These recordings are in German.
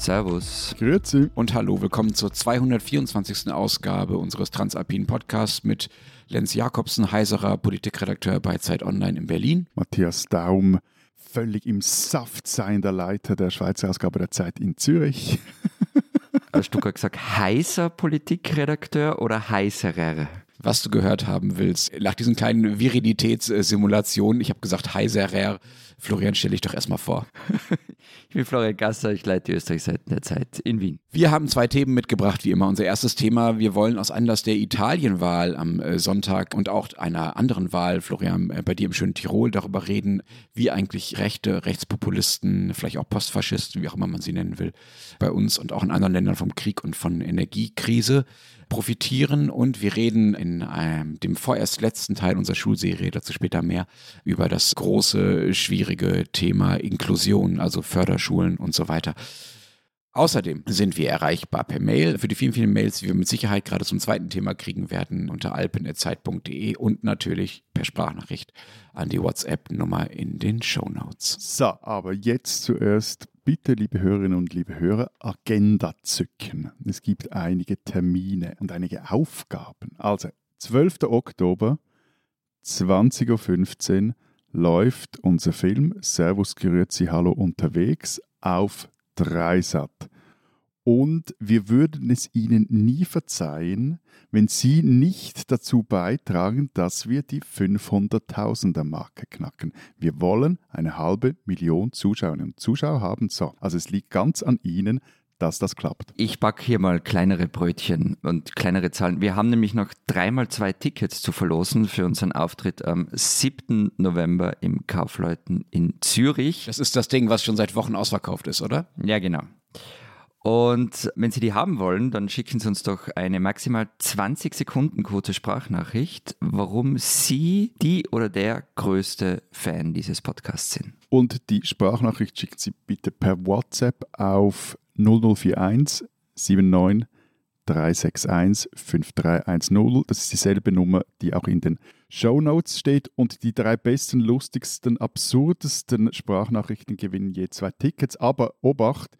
Servus. Grüezi. Und hallo, willkommen zur 224. Ausgabe unseres Transalpinen Podcasts mit Lenz Jakobsen, heiserer Politikredakteur bei Zeit Online in Berlin. Matthias Daum, völlig im Saft seiender Leiter der Schweizer Ausgabe der Zeit in Zürich. Hast du gerade gesagt, heißer Politikredakteur oder heißerer? Was du gehört haben willst. Nach diesen kleinen Virilitätssimulationen, ich habe gesagt heiserer. Florian, stell dich doch erstmal vor. Ich bin Florian Gasser, ich leite die Österreichseiten der Zeit in Wien. Wir haben zwei Themen mitgebracht, wie immer. Unser erstes Thema, wir wollen aus Anlass der Italienwahl am äh, Sonntag und auch einer anderen Wahl, Florian, äh, bei dir im schönen Tirol, darüber reden, wie eigentlich Rechte, Rechtspopulisten, vielleicht auch Postfaschisten, wie auch immer man sie nennen will, bei uns und auch in anderen Ländern vom Krieg und von Energiekrise profitieren. Und wir reden in ähm, dem vorerst letzten Teil unserer Schulserie, dazu später mehr, über das große, schwierige Thema Inklusion, also Förderschulen und so weiter. Außerdem sind wir erreichbar per Mail für die vielen, vielen Mails, die wir mit Sicherheit gerade zum zweiten Thema kriegen werden, unter alpen.zeit.de und natürlich per Sprachnachricht an die WhatsApp-Nummer in den Show Notes. So, aber jetzt zuerst bitte, liebe Hörerinnen und liebe Hörer, Agenda zücken. Es gibt einige Termine und einige Aufgaben. Also, 12. Oktober, 20.15 Uhr läuft unser Film Servus Grüezi Hallo unterwegs auf Dreisat. Und wir würden es Ihnen nie verzeihen, wenn Sie nicht dazu beitragen, dass wir die 500.000er Marke knacken. Wir wollen eine halbe Million Zuschauerinnen und Zuschauer haben. So, also es liegt ganz an Ihnen, dass das klappt. Ich backe hier mal kleinere Brötchen und kleinere Zahlen. Wir haben nämlich noch dreimal zwei Tickets zu verlosen für unseren Auftritt am 7. November im Kaufleuten in Zürich. Das ist das Ding, was schon seit Wochen ausverkauft ist, oder? Ja, genau. Und wenn Sie die haben wollen, dann schicken Sie uns doch eine maximal 20 Sekunden kurze Sprachnachricht, warum Sie die oder der größte Fan dieses Podcasts sind. Und die Sprachnachricht schicken Sie bitte per WhatsApp auf 0041 79 361 5310. Das ist dieselbe Nummer, die auch in den Show Notes steht. Und die drei besten, lustigsten, absurdesten Sprachnachrichten gewinnen je zwei Tickets. Aber Obacht!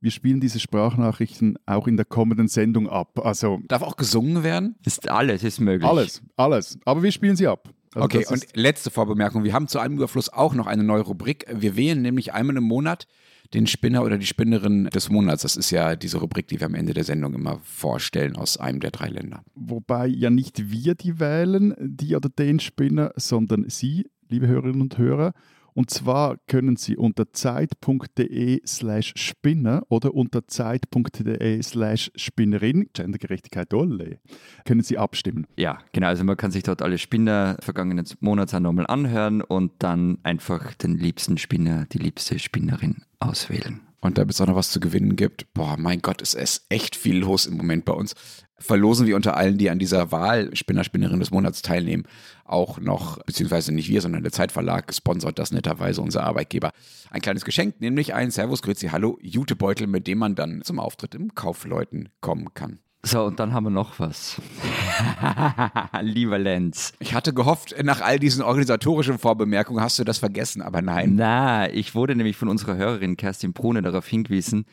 Wir spielen diese Sprachnachrichten auch in der kommenden Sendung ab. Also Darf auch gesungen werden? Ist alles ist möglich. alles, alles. Aber wir spielen sie ab. Also okay, und letzte Vorbemerkung. Wir haben zu einem Überfluss auch noch eine neue Rubrik. Wir wählen nämlich einmal im Monat den Spinner oder die Spinnerin des Monats. Das ist ja diese Rubrik, die wir am Ende der Sendung immer vorstellen aus einem der drei Länder. Wobei ja nicht wir die wählen, die oder den Spinner, sondern Sie, liebe Hörerinnen und Hörer. Und zwar können Sie unter zeit.de slash Spinner oder unter zeit.de slash Spinnerin, Gendergerechtigkeit olle, können Sie abstimmen. Ja, genau. Also man kann sich dort alle Spinner vergangenen Monats auch nochmal anhören und dann einfach den liebsten Spinner, die liebste Spinnerin auswählen. Und da es auch noch was zu gewinnen gibt, boah, mein Gott, es ist echt viel los im Moment bei uns. Verlosen wir unter allen, die an dieser Wahl Spinner, Spinnerin des Monats teilnehmen, auch noch, beziehungsweise nicht wir, sondern der Zeitverlag sponsert das netterweise unser Arbeitgeber. Ein kleines Geschenk, nämlich ein Servus, Grüezi, Hallo Jutebeutel, mit dem man dann zum Auftritt im Kaufleuten kommen kann. So, und dann haben wir noch was. Lieber Lenz. Ich hatte gehofft, nach all diesen organisatorischen Vorbemerkungen hast du das vergessen, aber nein. Na, ich wurde nämlich von unserer Hörerin Kerstin Brune darauf hingewiesen,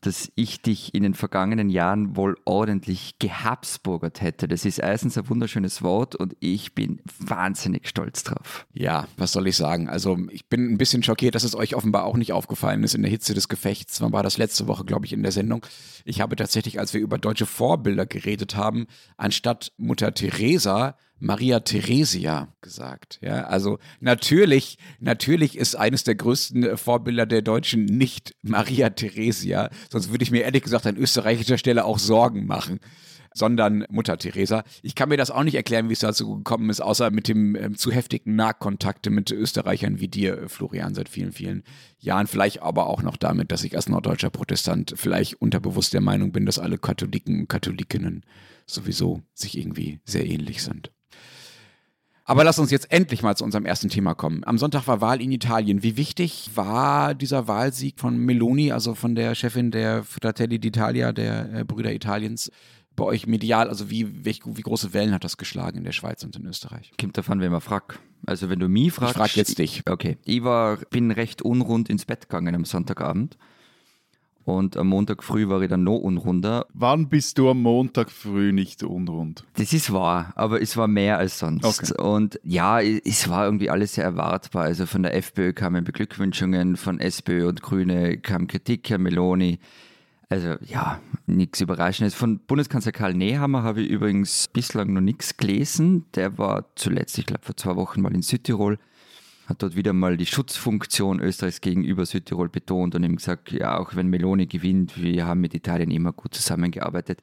dass ich dich in den vergangenen Jahren wohl ordentlich gehabsburgert hätte. Das ist erstens ein wunderschönes Wort und ich bin wahnsinnig stolz drauf. Ja, was soll ich sagen? Also ich bin ein bisschen schockiert, dass es euch offenbar auch nicht aufgefallen ist in der Hitze des Gefechts. Wann war das letzte Woche, glaube ich, in der Sendung? Ich habe tatsächlich, als wir über deutsche Vorbilder geredet haben, anstatt Mutter Teresa Maria Theresia gesagt. Ja, also natürlich, natürlich ist eines der größten Vorbilder der Deutschen nicht Maria Theresia, sonst würde ich mir ehrlich gesagt an österreichischer Stelle auch Sorgen machen sondern Mutter Teresa. Ich kann mir das auch nicht erklären, wie es dazu gekommen ist, außer mit dem ähm, zu heftigen Nahkontakte mit Österreichern wie dir, äh, Florian, seit vielen, vielen Jahren. Vielleicht aber auch noch damit, dass ich als norddeutscher Protestant vielleicht unterbewusst der Meinung bin, dass alle Katholiken und Katholikinnen sowieso sich irgendwie sehr ähnlich sind. Aber lass uns jetzt endlich mal zu unserem ersten Thema kommen. Am Sonntag war Wahl in Italien. Wie wichtig war dieser Wahlsieg von Meloni, also von der Chefin der Fratelli d'Italia, der äh, Brüder Italiens, bei euch medial? Also wie, wie, wie große Wellen hat das geschlagen in der Schweiz und in Österreich? Kommt davon, wen man fragt. Also wenn du mich fragst. Ich frag jetzt dich. Okay. Ich war, bin recht unrund ins Bett gegangen am Sonntagabend. Und am Montag früh war ich dann noch unrunder. Wann bist du am Montag früh nicht unrund? Das ist wahr, aber es war mehr als sonst. Okay. Und ja, es war irgendwie alles sehr erwartbar. Also von der FPÖ kamen Beglückwünschungen, von SPÖ und Grüne kam Kritik, Herr Meloni. Also ja, nichts Überraschendes. Von Bundeskanzler Karl Nehammer habe ich übrigens bislang noch nichts gelesen. Der war zuletzt, ich glaube vor zwei Wochen mal in Südtirol, hat dort wieder mal die Schutzfunktion Österreichs gegenüber Südtirol betont und ihm gesagt, ja, auch wenn Meloni gewinnt, wir haben mit Italien immer gut zusammengearbeitet.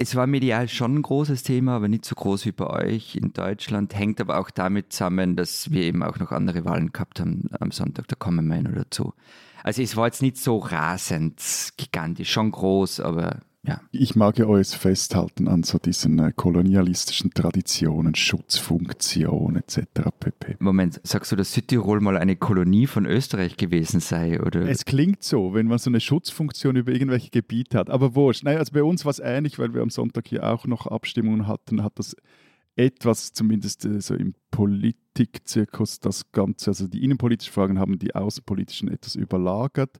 Es war medial schon ein großes Thema, aber nicht so groß wie bei euch in Deutschland. Hängt aber auch damit zusammen, dass wir eben auch noch andere Wahlen gehabt haben am Sonntag. Da kommen wir noch dazu. Also es war jetzt nicht so rasend gigantisch, schon groß, aber ja. Ich mag ja euch festhalten an so diesen äh, kolonialistischen Traditionen, Schutzfunktion etc. pp. Moment, sagst du, dass Südtirol mal eine Kolonie von Österreich gewesen sei? Oder? Es klingt so, wenn man so eine Schutzfunktion über irgendwelche Gebiete hat. Aber wurscht. Nein, also bei uns war es ähnlich, weil wir am Sonntag hier auch noch Abstimmungen hatten, hat das etwas, zumindest äh, so im Politikzirkus, das Ganze, also die innenpolitischen Fragen haben die außenpolitischen etwas überlagert.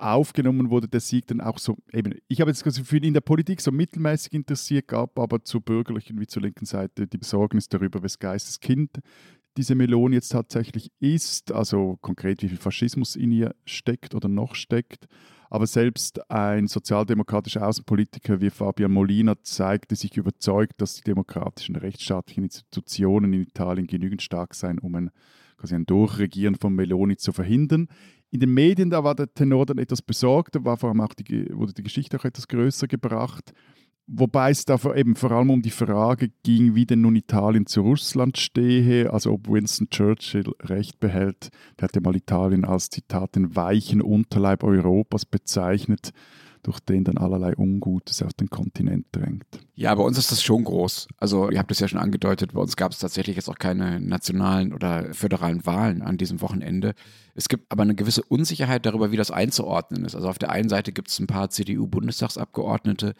Aufgenommen wurde der Sieg dann auch so, eben, ich habe jetzt das Gefühl, in der Politik so mittelmäßig interessiert, gab aber zur bürgerlichen wie zur linken Seite die Besorgnis darüber, wes Geistes Kind diese Melone jetzt tatsächlich ist, also konkret wie viel Faschismus in ihr steckt oder noch steckt. Aber selbst ein sozialdemokratischer Außenpolitiker wie Fabian Molina zeigte sich überzeugt, dass die demokratischen rechtsstaatlichen Institutionen in Italien genügend stark seien, um ein, quasi ein Durchregieren von Meloni zu verhindern. In den Medien, da war der Tenor dann etwas besorgt, da war vor allem auch die, wurde die Geschichte auch etwas größer gebracht. Wobei es da eben vor allem um die Frage ging, wie denn nun Italien zu Russland stehe, also ob Winston Churchill recht behält. Der hat ja mal Italien als Zitat den weichen Unterleib Europas bezeichnet durch den dann allerlei Ungutes auf den Kontinent drängt. Ja, bei uns ist das schon groß. Also ihr habt es ja schon angedeutet, bei uns gab es tatsächlich jetzt auch keine nationalen oder föderalen Wahlen an diesem Wochenende. Es gibt aber eine gewisse Unsicherheit darüber, wie das einzuordnen ist. Also auf der einen Seite gibt es ein paar CDU-Bundestagsabgeordnete,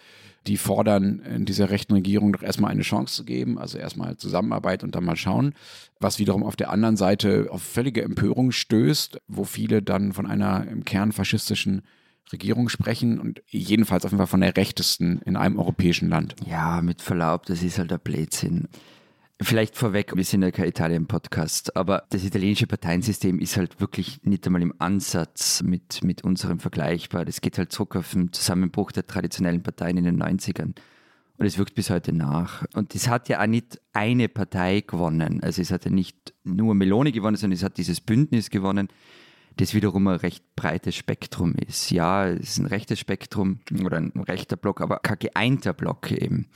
die fordern, in dieser rechten Regierung doch erstmal eine Chance zu geben, also erstmal Zusammenarbeit und dann mal schauen, was wiederum auf der anderen Seite auf völlige Empörung stößt, wo viele dann von einer im Kern faschistischen Regierung sprechen und jedenfalls auf jeden Fall von der rechtesten in einem europäischen Land. Ja, mit Verlaub, das ist halt der Blödsinn. Vielleicht vorweg, wir sind ja kein Italien-Podcast, aber das italienische Parteiensystem ist halt wirklich nicht einmal im Ansatz mit, mit unserem vergleichbar. Das geht halt zurück auf den Zusammenbruch der traditionellen Parteien in den 90ern. Und es wirkt bis heute nach. Und es hat ja auch nicht eine Partei gewonnen. Also es hat ja nicht nur Meloni gewonnen, sondern es hat dieses Bündnis gewonnen das wiederum ein recht breites Spektrum ist. Ja, es ist ein rechtes Spektrum oder ein rechter Block, aber kein geeinter Block eben.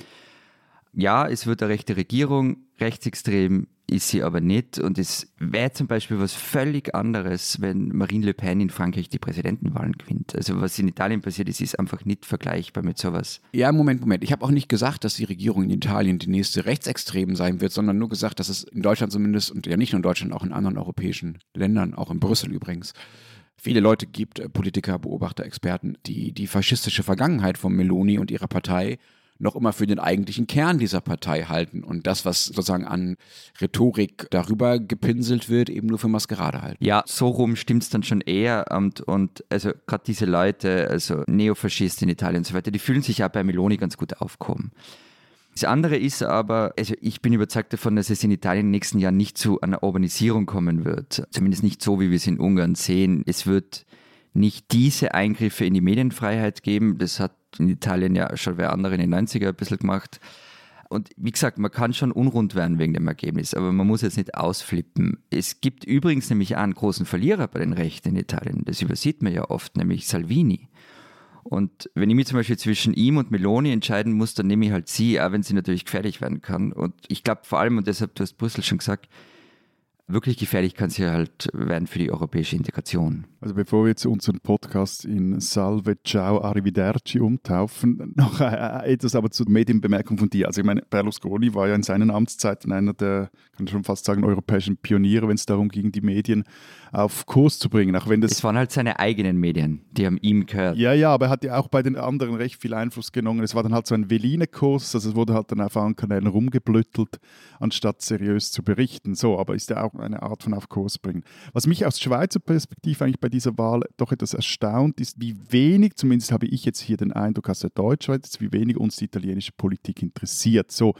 Ja, es wird eine rechte Regierung, rechtsextrem ist sie aber nicht. Und es wäre zum Beispiel was völlig anderes, wenn Marine Le Pen in Frankreich die Präsidentenwahlen gewinnt. Also was in Italien passiert ist, ist einfach nicht vergleichbar mit sowas. Ja, Moment, Moment. Ich habe auch nicht gesagt, dass die Regierung in Italien die nächste Rechtsextrem sein wird, sondern nur gesagt, dass es in Deutschland zumindest und ja nicht nur in Deutschland, auch in anderen europäischen Ländern, auch in Brüssel übrigens, viele Leute gibt, äh, Politiker, Beobachter, Experten, die die faschistische Vergangenheit von Meloni und ihrer Partei noch immer für den eigentlichen Kern dieser Partei halten und das, was sozusagen an Rhetorik darüber gepinselt wird, eben nur für Maskerade halten. Ja, so rum stimmt es dann schon eher und, und also gerade diese Leute, also Neofaschisten in Italien und so weiter, die fühlen sich auch bei Meloni ganz gut aufkommen. Das andere ist aber, also ich bin überzeugt davon, dass es in Italien den nächsten Jahren nicht zu einer Urbanisierung kommen wird. Zumindest nicht so, wie wir es in Ungarn sehen. Es wird nicht diese Eingriffe in die Medienfreiheit geben. Das hat in Italien ja schon wer andere in den 90er ein bisschen gemacht. Und wie gesagt, man kann schon unrund werden wegen dem Ergebnis, aber man muss jetzt nicht ausflippen. Es gibt übrigens nämlich einen großen Verlierer bei den Rechten in Italien. Das übersieht man ja oft, nämlich Salvini. Und wenn ich mich zum Beispiel zwischen ihm und Meloni entscheiden muss, dann nehme ich halt sie, auch wenn sie natürlich gefährlich werden kann. Und ich glaube vor allem, und deshalb, du hast Brüssel schon gesagt, wirklich gefährlich kann sie halt werden für die europäische Integration. Also bevor wir jetzt unseren Podcast in Salve, Ciao, Arrivederci umtaufen, noch äh, etwas aber zur Medienbemerkung von dir. Also ich meine, Berlusconi war ja in seinen Amtszeiten einer der, kann ich schon fast sagen, europäischen Pioniere, wenn es darum ging, die Medien auf Kurs zu bringen. Auch wenn das es waren halt seine eigenen Medien, die haben ihm gehört. Ja, ja, aber er hat ja auch bei den anderen recht viel Einfluss genommen. Es war dann halt so ein Veline-Kurs, also es wurde halt dann auf anderen Kanälen rumgeblüttelt, anstatt seriös zu berichten. So, aber ist ja auch eine Art von auf Kurs bringen. Was mich aus Schweizer Perspektive eigentlich bei dieser Wahl doch etwas erstaunt ist, wie wenig, zumindest habe ich jetzt hier den Eindruck aus der Deutschschweiz, wie wenig uns die italienische Politik interessiert. So,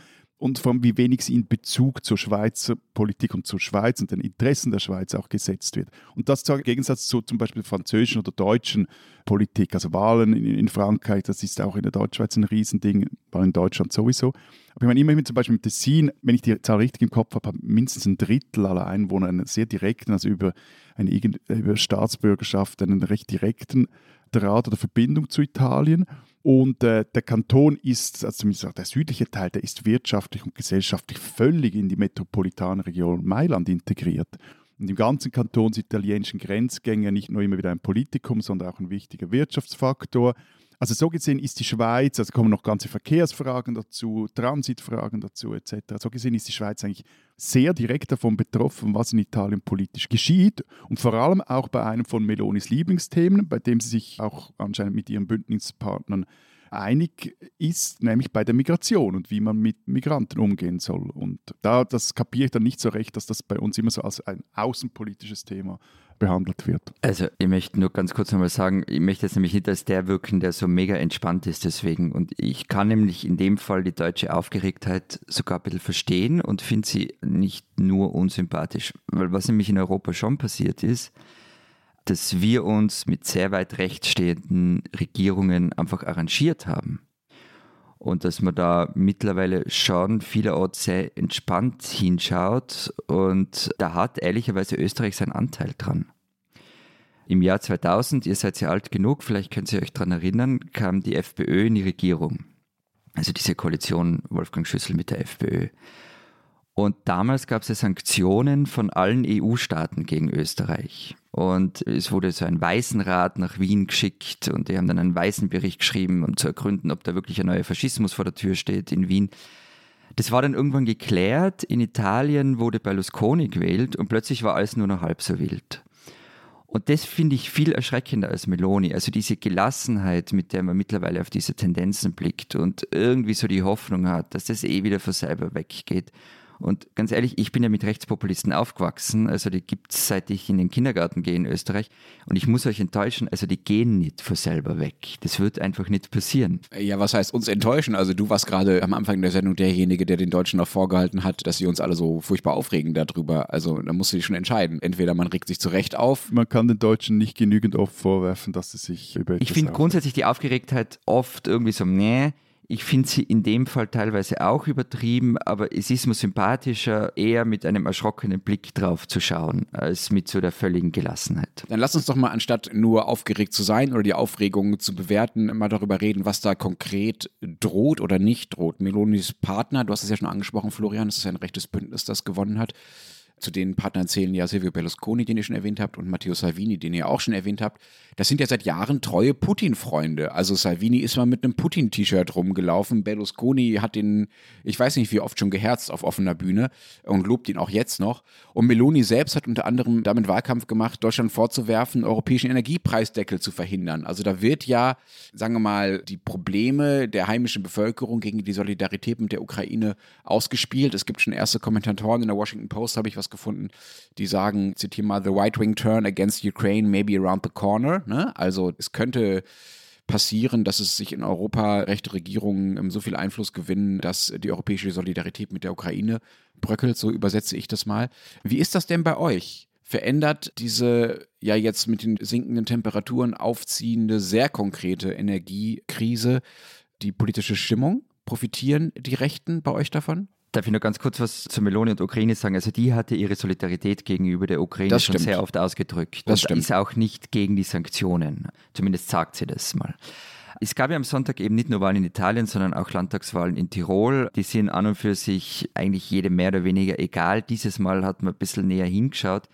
und vor allem, wie wenig sie in Bezug zur Schweizer Politik und zur Schweiz und den Interessen der Schweiz auch gesetzt wird. Und das im Gegensatz zu zum Beispiel französischen oder deutschen Politik, also Wahlen in, in Frankreich, das ist auch in der Deutschschweiz ein Riesending, Wahlen in Deutschland sowieso. Aber ich meine, immerhin zum Beispiel mit Tessin, wenn ich die Zahl richtig im Kopf habe, haben mindestens ein Drittel aller Einwohner einen sehr direkten, also über eine über Staatsbürgerschaft, einen recht direkten Draht oder Verbindung zu Italien. Und äh, der Kanton ist, also zumindest auch der südliche Teil, der ist wirtschaftlich und gesellschaftlich völlig in die metropolitane Region Mailand integriert. Und im ganzen Kanton sind italienischen Grenzgänge nicht nur immer wieder ein Politikum, sondern auch ein wichtiger Wirtschaftsfaktor. Also so gesehen ist die Schweiz, also kommen noch ganze Verkehrsfragen dazu, Transitfragen dazu etc. So gesehen ist die Schweiz eigentlich sehr direkt davon betroffen, was in Italien politisch geschieht und vor allem auch bei einem von Melonis Lieblingsthemen, bei dem sie sich auch anscheinend mit ihren Bündnispartnern einig ist, nämlich bei der Migration und wie man mit Migranten umgehen soll. Und da das kapiere ich dann nicht so recht, dass das bei uns immer so als ein außenpolitisches Thema behandelt wird. Also ich möchte nur ganz kurz nochmal sagen, ich möchte jetzt nämlich nicht als der wirken, der so mega entspannt ist deswegen. Und ich kann nämlich in dem Fall die deutsche Aufgeregtheit sogar ein bisschen verstehen und finde sie nicht nur unsympathisch. Weil was nämlich in Europa schon passiert ist, dass wir uns mit sehr weit rechts stehenden Regierungen einfach arrangiert haben. Und dass man da mittlerweile schon vielerorts sehr entspannt hinschaut. Und da hat ehrlicherweise Österreich seinen Anteil dran. Im Jahr 2000, ihr seid ja alt genug, vielleicht könnt ihr euch daran erinnern, kam die FPÖ in die Regierung. Also diese Koalition Wolfgang Schüssel mit der FPÖ. Und damals gab es ja Sanktionen von allen EU-Staaten gegen Österreich. Und es wurde so ein Weißenrat nach Wien geschickt und die haben dann einen Weißenbericht geschrieben, um zu ergründen, ob da wirklich ein neuer Faschismus vor der Tür steht in Wien. Das war dann irgendwann geklärt. In Italien wurde Berlusconi gewählt und plötzlich war alles nur noch halb so wild. Und das finde ich viel erschreckender als Meloni. Also diese Gelassenheit, mit der man mittlerweile auf diese Tendenzen blickt und irgendwie so die Hoffnung hat, dass das eh wieder von selber weggeht. Und ganz ehrlich, ich bin ja mit Rechtspopulisten aufgewachsen. Also die gibt es, seit ich in den Kindergarten gehe in Österreich. Und ich muss euch enttäuschen, also die gehen nicht von selber weg. Das wird einfach nicht passieren. Ja, was heißt uns enttäuschen? Also du warst gerade am Anfang der Sendung derjenige, der den Deutschen noch vorgehalten hat, dass sie uns alle so furchtbar aufregen darüber. Also da musst du dich schon entscheiden. Entweder man regt sich zu Recht auf. Man kann den Deutschen nicht genügend oft vorwerfen, dass sie sich über Ich finde grundsätzlich die Aufgeregtheit oft irgendwie so, nee, ich finde sie in dem Fall teilweise auch übertrieben, aber es ist mir sympathischer, eher mit einem erschrockenen Blick drauf zu schauen, als mit so der völligen Gelassenheit. Dann lass uns doch mal, anstatt nur aufgeregt zu sein oder die Aufregung zu bewerten, mal darüber reden, was da konkret droht oder nicht droht. Melonis Partner, du hast es ja schon angesprochen, Florian, das ist ein rechtes Bündnis, das gewonnen hat. Zu den Partnern zählen ja Silvio Berlusconi, den ihr schon erwähnt habt, und Matteo Salvini, den ihr auch schon erwähnt habt. Das sind ja seit Jahren treue Putin-Freunde. Also Salvini ist mal mit einem Putin-T-Shirt rumgelaufen. Berlusconi hat den, ich weiß nicht wie oft schon geherzt auf offener Bühne und lobt ihn auch jetzt noch. Und Meloni selbst hat unter anderem damit Wahlkampf gemacht, Deutschland vorzuwerfen, europäischen Energiepreisdeckel zu verhindern. Also da wird ja, sagen wir mal, die Probleme der heimischen Bevölkerung gegen die Solidarität mit der Ukraine ausgespielt. Es gibt schon erste Kommentatoren in der Washington Post, habe ich was gefunden, die sagen, zitiere mal, the right-wing turn against Ukraine may be around the corner. Ne? Also es könnte passieren, dass es sich in Europa rechte Regierungen so viel Einfluss gewinnen, dass die europäische Solidarität mit der Ukraine bröckelt, so übersetze ich das mal. Wie ist das denn bei euch? Verändert diese ja jetzt mit den sinkenden Temperaturen aufziehende, sehr konkrete Energiekrise die politische Stimmung? Profitieren die Rechten bei euch davon? Darf ich noch ganz kurz was zu Meloni und Ukraine sagen? Also die hatte ihre Solidarität gegenüber der Ukraine schon sehr oft ausgedrückt. Das und stimmt. ist auch nicht gegen die Sanktionen. Zumindest sagt sie das mal. Es gab ja am Sonntag eben nicht nur Wahlen in Italien, sondern auch Landtagswahlen in Tirol. Die sind an und für sich eigentlich jedem mehr oder weniger egal. Dieses Mal hat man ein bisschen näher hingeschaut,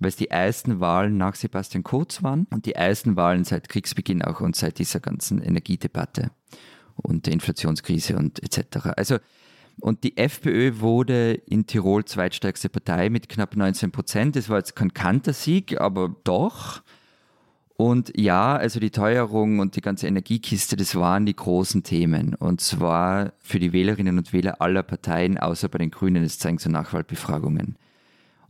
weil es die ersten Wahlen nach Sebastian Kurz waren und die ersten Wahlen seit Kriegsbeginn auch und seit dieser ganzen Energiedebatte und der Inflationskrise und etc. Also und die FPÖ wurde in Tirol zweitstärkste Partei mit knapp 19 Prozent. Das war jetzt kein Kantersieg, aber doch. Und ja, also die Teuerung und die ganze Energiekiste, das waren die großen Themen. Und zwar für die Wählerinnen und Wähler aller Parteien, außer bei den Grünen, das zeigen so Nachwahlbefragungen.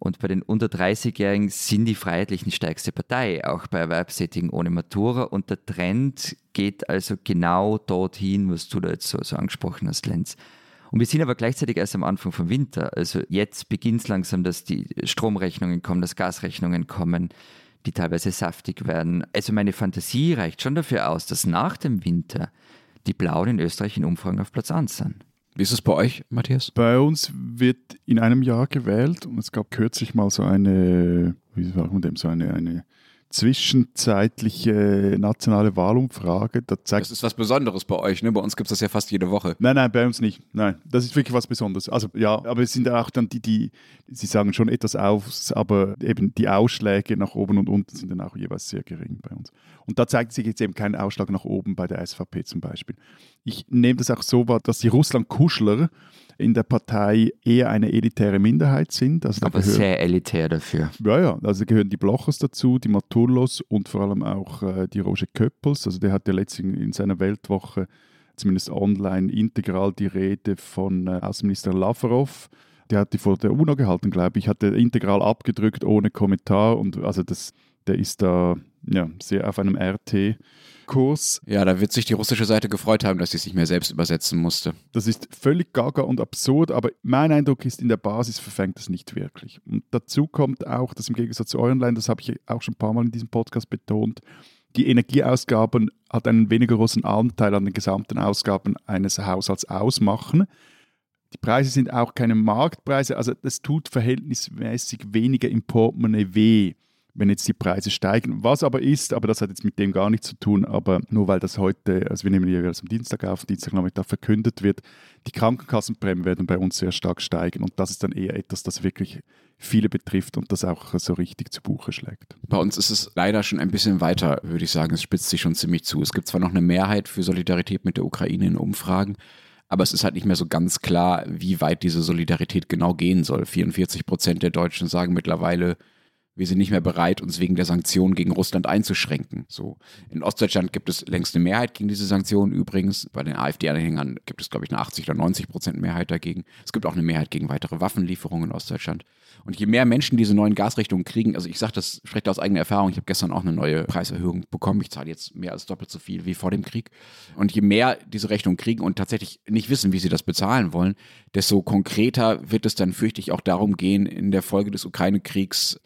Und bei den unter 30-Jährigen sind die Freiheitlichen stärkste Partei, auch bei Erwerbstätigen ohne Matura. Und der Trend geht also genau dorthin, was du da jetzt so, so angesprochen hast, Lenz. Und wir sind aber gleichzeitig erst am Anfang vom Winter. Also jetzt beginnt es langsam, dass die Stromrechnungen kommen, dass Gasrechnungen kommen, die teilweise saftig werden. Also meine Fantasie reicht schon dafür aus, dass nach dem Winter die Blauen in Österreich in Umfragen auf Platz 1 sind. Wie ist es bei euch, Matthias? Bei uns wird in einem Jahr gewählt und es gab kürzlich mal so eine, wie sagt man dem, so eine, eine zwischenzeitliche nationale Wahlumfrage. Da zeigt das ist was Besonderes bei euch, ne? Bei uns gibt es das ja fast jede Woche. Nein, nein, bei uns nicht. Nein, das ist wirklich was Besonderes. Also ja, aber es sind auch dann die, die, sie sagen schon etwas aus, aber eben die Ausschläge nach oben und unten sind dann auch jeweils sehr gering bei uns. Und da zeigt sich jetzt eben kein Ausschlag nach oben bei der SVP zum Beispiel. Ich nehme das auch so wahr, dass die Russland-Kuschler in der Partei eher eine elitäre Minderheit sind. Also Aber gehören, sehr elitär dafür. Ja, ja, also gehören die Blochers dazu, die Maturlos und vor allem auch äh, die Roger Köppels. Also der hat ja letztens in seiner Weltwoche, zumindest online, integral die Rede von äh, Außenminister Lavrov der hat die vor der UNO gehalten, glaube ich, hat er integral abgedrückt, ohne Kommentar. Und also das, der ist da ja, sehr auf einem RT Kurs. Ja, da wird sich die russische Seite gefreut haben, dass sie es nicht mehr selbst übersetzen musste. Das ist völlig gaga und absurd, aber mein Eindruck ist, in der Basis verfängt es nicht wirklich. Und dazu kommt auch, dass im Gegensatz zu euren Ländern, das habe ich auch schon ein paar Mal in diesem Podcast betont, die Energieausgaben hat einen weniger großen Anteil an den gesamten Ausgaben eines Haushalts ausmachen. Die Preise sind auch keine Marktpreise, also das tut verhältnismäßig weniger im Portemonnaie weh wenn jetzt die Preise steigen. Was aber ist, aber das hat jetzt mit dem gar nichts zu tun, aber nur weil das heute, also wir nehmen ja das am Dienstag auf, Dienstagnachmittag verkündet wird, die Krankenkassenprämien werden bei uns sehr stark steigen und das ist dann eher etwas, das wirklich viele betrifft und das auch so richtig zu Buche schlägt. Bei uns ist es leider schon ein bisschen weiter, würde ich sagen. Es spitzt sich schon ziemlich zu. Es gibt zwar noch eine Mehrheit für Solidarität mit der Ukraine in Umfragen, aber es ist halt nicht mehr so ganz klar, wie weit diese Solidarität genau gehen soll. 44 Prozent der Deutschen sagen mittlerweile, wir sind nicht mehr bereit, uns wegen der Sanktionen gegen Russland einzuschränken. So. In Ostdeutschland gibt es längst eine Mehrheit gegen diese Sanktionen übrigens. Bei den AfD-Anhängern gibt es, glaube ich, eine 80 oder 90 Prozent Mehrheit dagegen. Es gibt auch eine Mehrheit gegen weitere Waffenlieferungen in Ostdeutschland. Und je mehr Menschen diese neuen Gasrichtungen kriegen, also ich sage das, spreche aus eigener Erfahrung, ich habe gestern auch eine neue Preiserhöhung bekommen. Ich zahle jetzt mehr als doppelt so viel wie vor dem Krieg. Und je mehr diese Rechnungen kriegen und tatsächlich nicht wissen, wie sie das bezahlen wollen, desto konkreter wird es dann, fürchte ich, auch darum gehen, in der Folge des Ukraine-Kriegs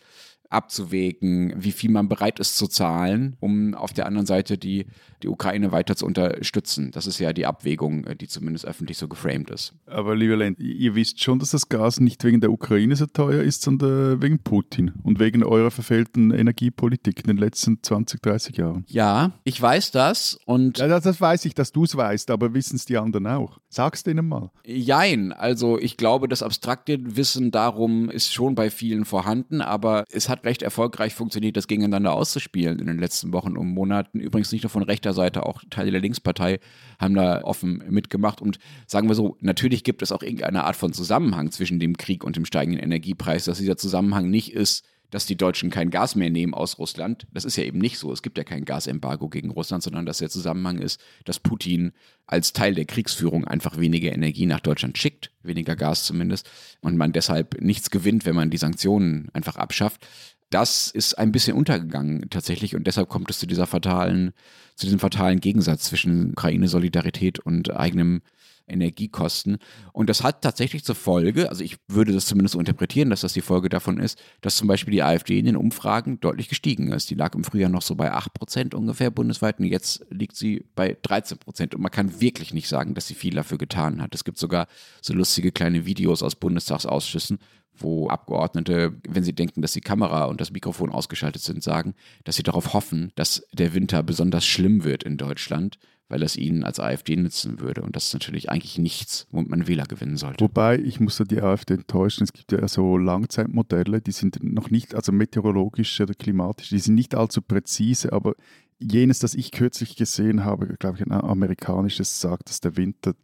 abzuwägen, wie viel man bereit ist zu zahlen, um auf der anderen Seite die, die Ukraine weiter zu unterstützen. Das ist ja die Abwägung, äh, die zumindest öffentlich so geframed ist. Aber lieber Len, ihr wisst schon, dass das Gas nicht wegen der Ukraine so teuer ist, sondern wegen Putin und wegen eurer verfehlten Energiepolitik in den letzten 20, 30 Jahren. Ja, ich weiß das und... Ja, das weiß ich, dass du es weißt, aber wissen es die anderen auch. Sag's denen mal. Jein, also ich glaube, das abstrakte Wissen darum ist schon bei vielen vorhanden, aber es hat recht erfolgreich funktioniert, das gegeneinander auszuspielen in den letzten Wochen und Monaten. Übrigens nicht nur von rechter Seite, auch Teile der Linkspartei haben da offen mitgemacht. Und sagen wir so, natürlich gibt es auch irgendeine Art von Zusammenhang zwischen dem Krieg und dem steigenden Energiepreis, dass dieser Zusammenhang nicht ist, dass die Deutschen kein Gas mehr nehmen aus Russland. Das ist ja eben nicht so. Es gibt ja kein Gasembargo gegen Russland, sondern dass der Zusammenhang ist, dass Putin als Teil der Kriegsführung einfach weniger Energie nach Deutschland schickt, weniger Gas zumindest, und man deshalb nichts gewinnt, wenn man die Sanktionen einfach abschafft das ist ein bisschen untergegangen tatsächlich und deshalb kommt es zu dieser fatalen, zu diesem fatalen Gegensatz zwischen Ukraine-Solidarität und eigenem Energiekosten. Und das hat tatsächlich zur Folge, also ich würde das zumindest interpretieren, dass das die Folge davon ist, dass zum Beispiel die AfD in den Umfragen deutlich gestiegen ist. Die lag im Frühjahr noch so bei 8 Prozent ungefähr bundesweit und jetzt liegt sie bei 13 Prozent. Und man kann wirklich nicht sagen, dass sie viel dafür getan hat. Es gibt sogar so lustige kleine Videos aus Bundestagsausschüssen, wo Abgeordnete, wenn sie denken, dass die Kamera und das Mikrofon ausgeschaltet sind, sagen, dass sie darauf hoffen, dass der Winter besonders schlimm wird in Deutschland, weil es ihnen als AfD nützen würde. Und das ist natürlich eigentlich nichts, womit man Wähler gewinnen sollte. Wobei, ich muss da die AfD enttäuschen, es gibt ja so Langzeitmodelle, die sind noch nicht, also meteorologisch oder klimatisch, die sind nicht allzu präzise, aber jenes, das ich kürzlich gesehen habe, glaube ich, ein amerikanisches sagt, dass der Winter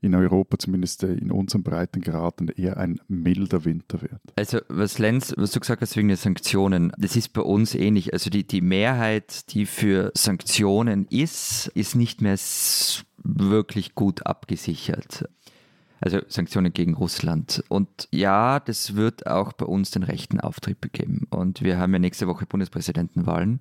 in Europa, zumindest äh, in unseren Breitengraden, eher ein milder Winter wird. Also was Lenz, was du gesagt hast wegen der Sanktionen, das ist bei uns ähnlich. Also die, die Mehrheit, die für Sanktionen ist, ist nicht mehr wirklich gut abgesichert. Also Sanktionen gegen Russland. Und ja, das wird auch bei uns den rechten Auftrieb geben. Und wir haben ja nächste Woche Bundespräsidentenwahlen.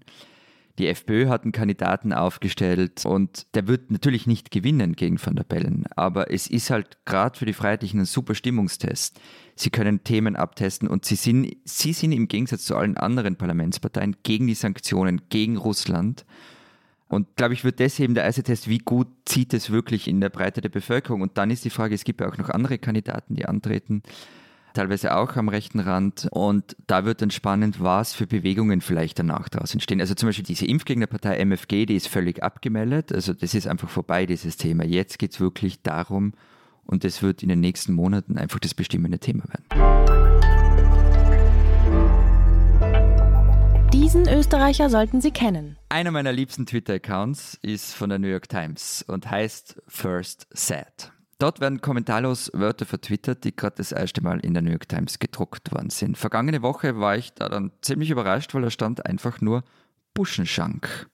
Die FPÖ hat einen Kandidaten aufgestellt und der wird natürlich nicht gewinnen gegen Van der Bellen, aber es ist halt gerade für die Freiheitlichen ein super Stimmungstest. Sie können Themen abtesten und sie sind, sie sind im Gegensatz zu allen anderen Parlamentsparteien gegen die Sanktionen, gegen Russland. Und glaube ich, wird das eben der Eisetest, wie gut zieht es wirklich in der Breite der Bevölkerung. Und dann ist die Frage, es gibt ja auch noch andere Kandidaten, die antreten teilweise auch am rechten Rand. Und da wird dann spannend, was für Bewegungen vielleicht danach daraus entstehen. Also zum Beispiel diese Impfgegnerpartei MFG, die ist völlig abgemeldet. Also das ist einfach vorbei, dieses Thema. Jetzt geht es wirklich darum, und das wird in den nächsten Monaten einfach das bestimmende Thema werden. Diesen Österreicher sollten Sie kennen. Einer meiner liebsten Twitter-Accounts ist von der New York Times und heißt First Sad. Dort werden kommentarlos Wörter vertwittert, die gerade das erste Mal in der New York Times gedruckt worden sind. Vergangene Woche war ich da dann ziemlich überrascht, weil da stand einfach nur Buschenschank.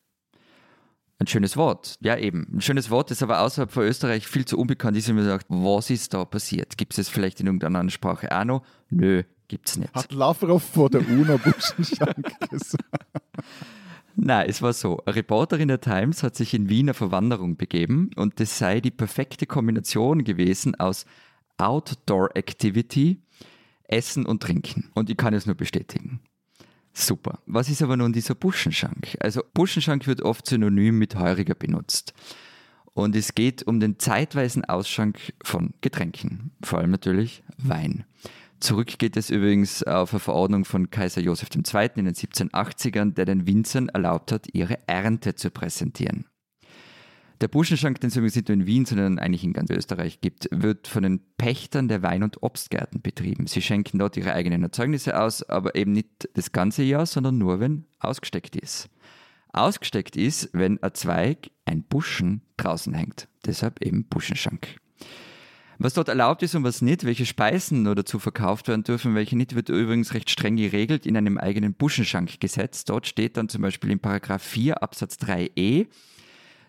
Ein schönes Wort, ja eben. Ein schönes Wort, das aber außerhalb von Österreich viel zu unbekannt ist. Und mir sagt, was ist da passiert? Gibt es es vielleicht in irgendeiner anderen Sprache auch noch? Nö, gibt's nicht. Hat Lavrov vor der UNO Buschenschank gesagt? Nein, es war so. Eine Reporterin der Times hat sich in Wien auf Verwanderung begeben und das sei die perfekte Kombination gewesen aus Outdoor Activity, Essen und Trinken. Und ich kann es nur bestätigen. Super. Was ist aber nun dieser Buschenschank? Also Buschenschank wird oft synonym mit Heuriger benutzt. Und es geht um den zeitweisen Ausschank von Getränken, vor allem natürlich Wein. Zurück geht es übrigens auf eine Verordnung von Kaiser Joseph II. in den 1780ern, der den Winzern erlaubt hat, ihre Ernte zu präsentieren. Der Buschenschank, den es übrigens nicht nur in Wien, sondern eigentlich in ganz Österreich gibt, wird von den Pächtern der Wein- und Obstgärten betrieben. Sie schenken dort ihre eigenen Erzeugnisse aus, aber eben nicht das ganze Jahr, sondern nur, wenn ausgesteckt ist. Ausgesteckt ist, wenn ein Zweig, ein Buschen, draußen hängt. Deshalb eben Buschenschank. Was dort erlaubt ist und was nicht, welche Speisen nur dazu verkauft werden dürfen, welche nicht, wird übrigens recht streng geregelt in einem eigenen Buschenschankgesetz. Dort steht dann zum Beispiel in Paragraph 4 Absatz 3e,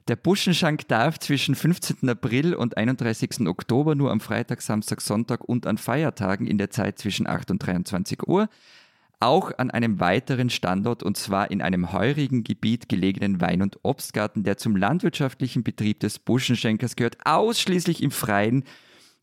der Buschenschank darf zwischen 15. April und 31. Oktober nur am Freitag, Samstag, Sonntag und an Feiertagen in der Zeit zwischen 8 und 23 Uhr auch an einem weiteren Standort und zwar in einem heurigen Gebiet gelegenen Wein- und Obstgarten, der zum landwirtschaftlichen Betrieb des Buschenschenkers gehört, ausschließlich im Freien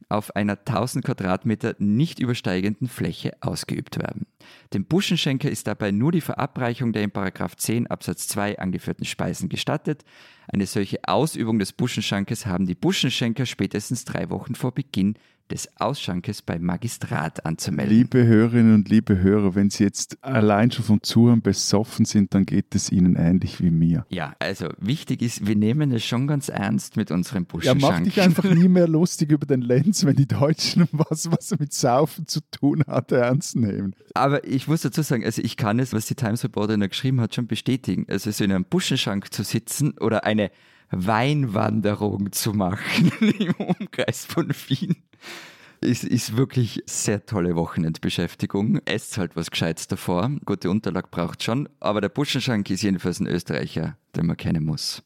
auf einer 1000 Quadratmeter nicht übersteigenden Fläche ausgeübt werden. Dem Buschenschenker ist dabei nur die Verabreichung der in 10 Absatz 2 angeführten Speisen gestattet. Eine solche Ausübung des Buschenschenkers haben die Buschenschenker spätestens drei Wochen vor Beginn des Ausschankes beim Magistrat anzumelden. Liebe Hörerinnen und liebe Hörer, wenn Sie jetzt allein schon vom Zuhören besoffen sind, dann geht es Ihnen ähnlich wie mir. Ja, also wichtig ist, wir nehmen es schon ganz ernst mit unserem Ja, Buschenschank. mach dich einfach nie mehr lustig über den Lenz, wenn die Deutschen was, was mit Saufen zu tun hat, ernst nehmen. Aber ich muss dazu sagen, also ich kann es, was die Times Reporterin geschrieben hat, schon bestätigen. Also so in einem Buschenschank zu sitzen oder eine Weinwanderung zu machen im Umkreis von Wien. Ist, ist wirklich sehr tolle Wochenendbeschäftigung. Esst halt was Gescheites davor. Gute Unterlag braucht schon. Aber der Buschenschank ist jedenfalls ein Österreicher, den man kennen muss.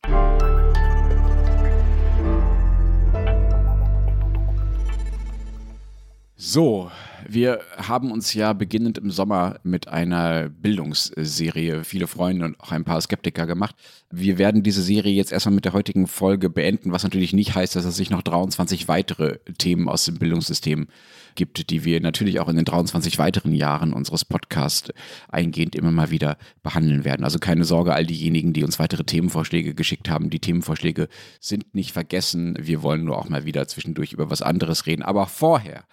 So, wir haben uns ja beginnend im Sommer mit einer Bildungsserie viele Freunde und auch ein paar Skeptiker gemacht. Wir werden diese Serie jetzt erstmal mit der heutigen Folge beenden, was natürlich nicht heißt, dass es sich noch 23 weitere Themen aus dem Bildungssystem gibt, die wir natürlich auch in den 23 weiteren Jahren unseres Podcasts eingehend immer mal wieder behandeln werden. Also keine Sorge, all diejenigen, die uns weitere Themenvorschläge geschickt haben. Die Themenvorschläge sind nicht vergessen. Wir wollen nur auch mal wieder zwischendurch über was anderes reden. Aber vorher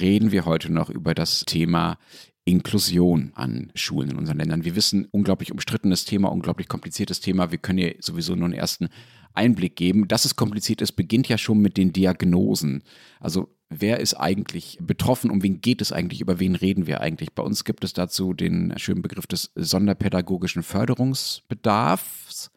reden wir heute noch über das Thema Inklusion an Schulen in unseren Ländern. Wir wissen, unglaublich umstrittenes Thema, unglaublich kompliziertes Thema. Wir können hier sowieso nur einen ersten Einblick geben. Dass es kompliziert ist, beginnt ja schon mit den Diagnosen. Also wer ist eigentlich betroffen, um wen geht es eigentlich, über wen reden wir eigentlich? Bei uns gibt es dazu den schönen Begriff des sonderpädagogischen Förderungsbedarfs.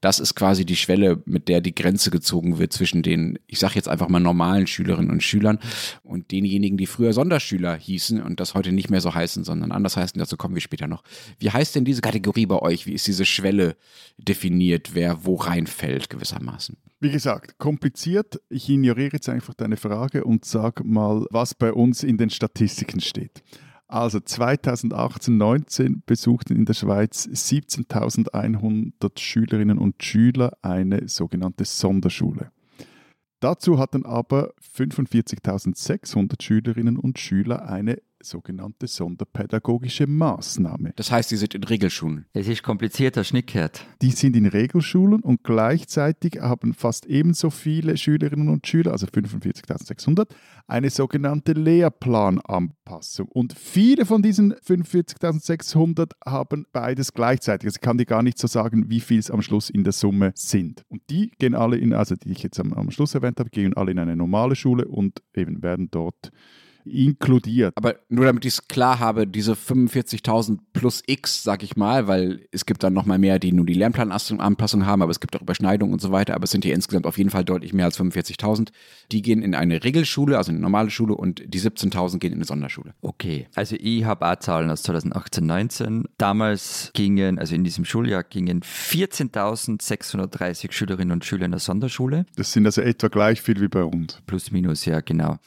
Das ist quasi die Schwelle, mit der die Grenze gezogen wird zwischen den, ich sage jetzt einfach mal normalen Schülerinnen und Schülern und denjenigen, die früher Sonderschüler hießen und das heute nicht mehr so heißen, sondern anders heißen. Dazu kommen wir später noch. Wie heißt denn diese Kategorie bei euch? Wie ist diese Schwelle definiert, wer wo reinfällt gewissermaßen? Wie gesagt, kompliziert. Ich ignoriere jetzt einfach deine Frage und sag mal, was bei uns in den Statistiken steht. Also 2018-19 besuchten in der Schweiz 17.100 Schülerinnen und Schüler eine sogenannte Sonderschule. Dazu hatten aber 45.600 Schülerinnen und Schüler eine sogenannte sonderpädagogische Maßnahme. Das heißt, die sind in Regelschulen. Es ist komplizierter Schnickert. Die sind in Regelschulen und gleichzeitig haben fast ebenso viele Schülerinnen und Schüler, also 45.600, eine sogenannte Lehrplananpassung. Und viele von diesen 45.600 haben beides gleichzeitig. Also ich kann dir gar nicht so sagen, wie viel es am Schluss in der Summe sind. Und die gehen alle in, also die ich jetzt am, am Schluss erwähnt habe, gehen alle in eine normale Schule und eben werden dort inkludiert. Aber nur damit ich es klar habe, diese 45.000 plus X, sag ich mal, weil es gibt dann nochmal mehr, die nur die Lernplananpassung haben, aber es gibt auch Überschneidungen und so weiter, aber es sind hier insgesamt auf jeden Fall deutlich mehr als 45.000. Die gehen in eine Regelschule, also eine normale Schule und die 17.000 gehen in eine Sonderschule. Okay, also ich habe auch Zahlen aus 2018, 19. Damals gingen, also in diesem Schuljahr gingen 14.630 Schülerinnen und Schüler in der Sonderschule. Das sind also etwa gleich viel wie bei uns. Plus, minus, ja, genau.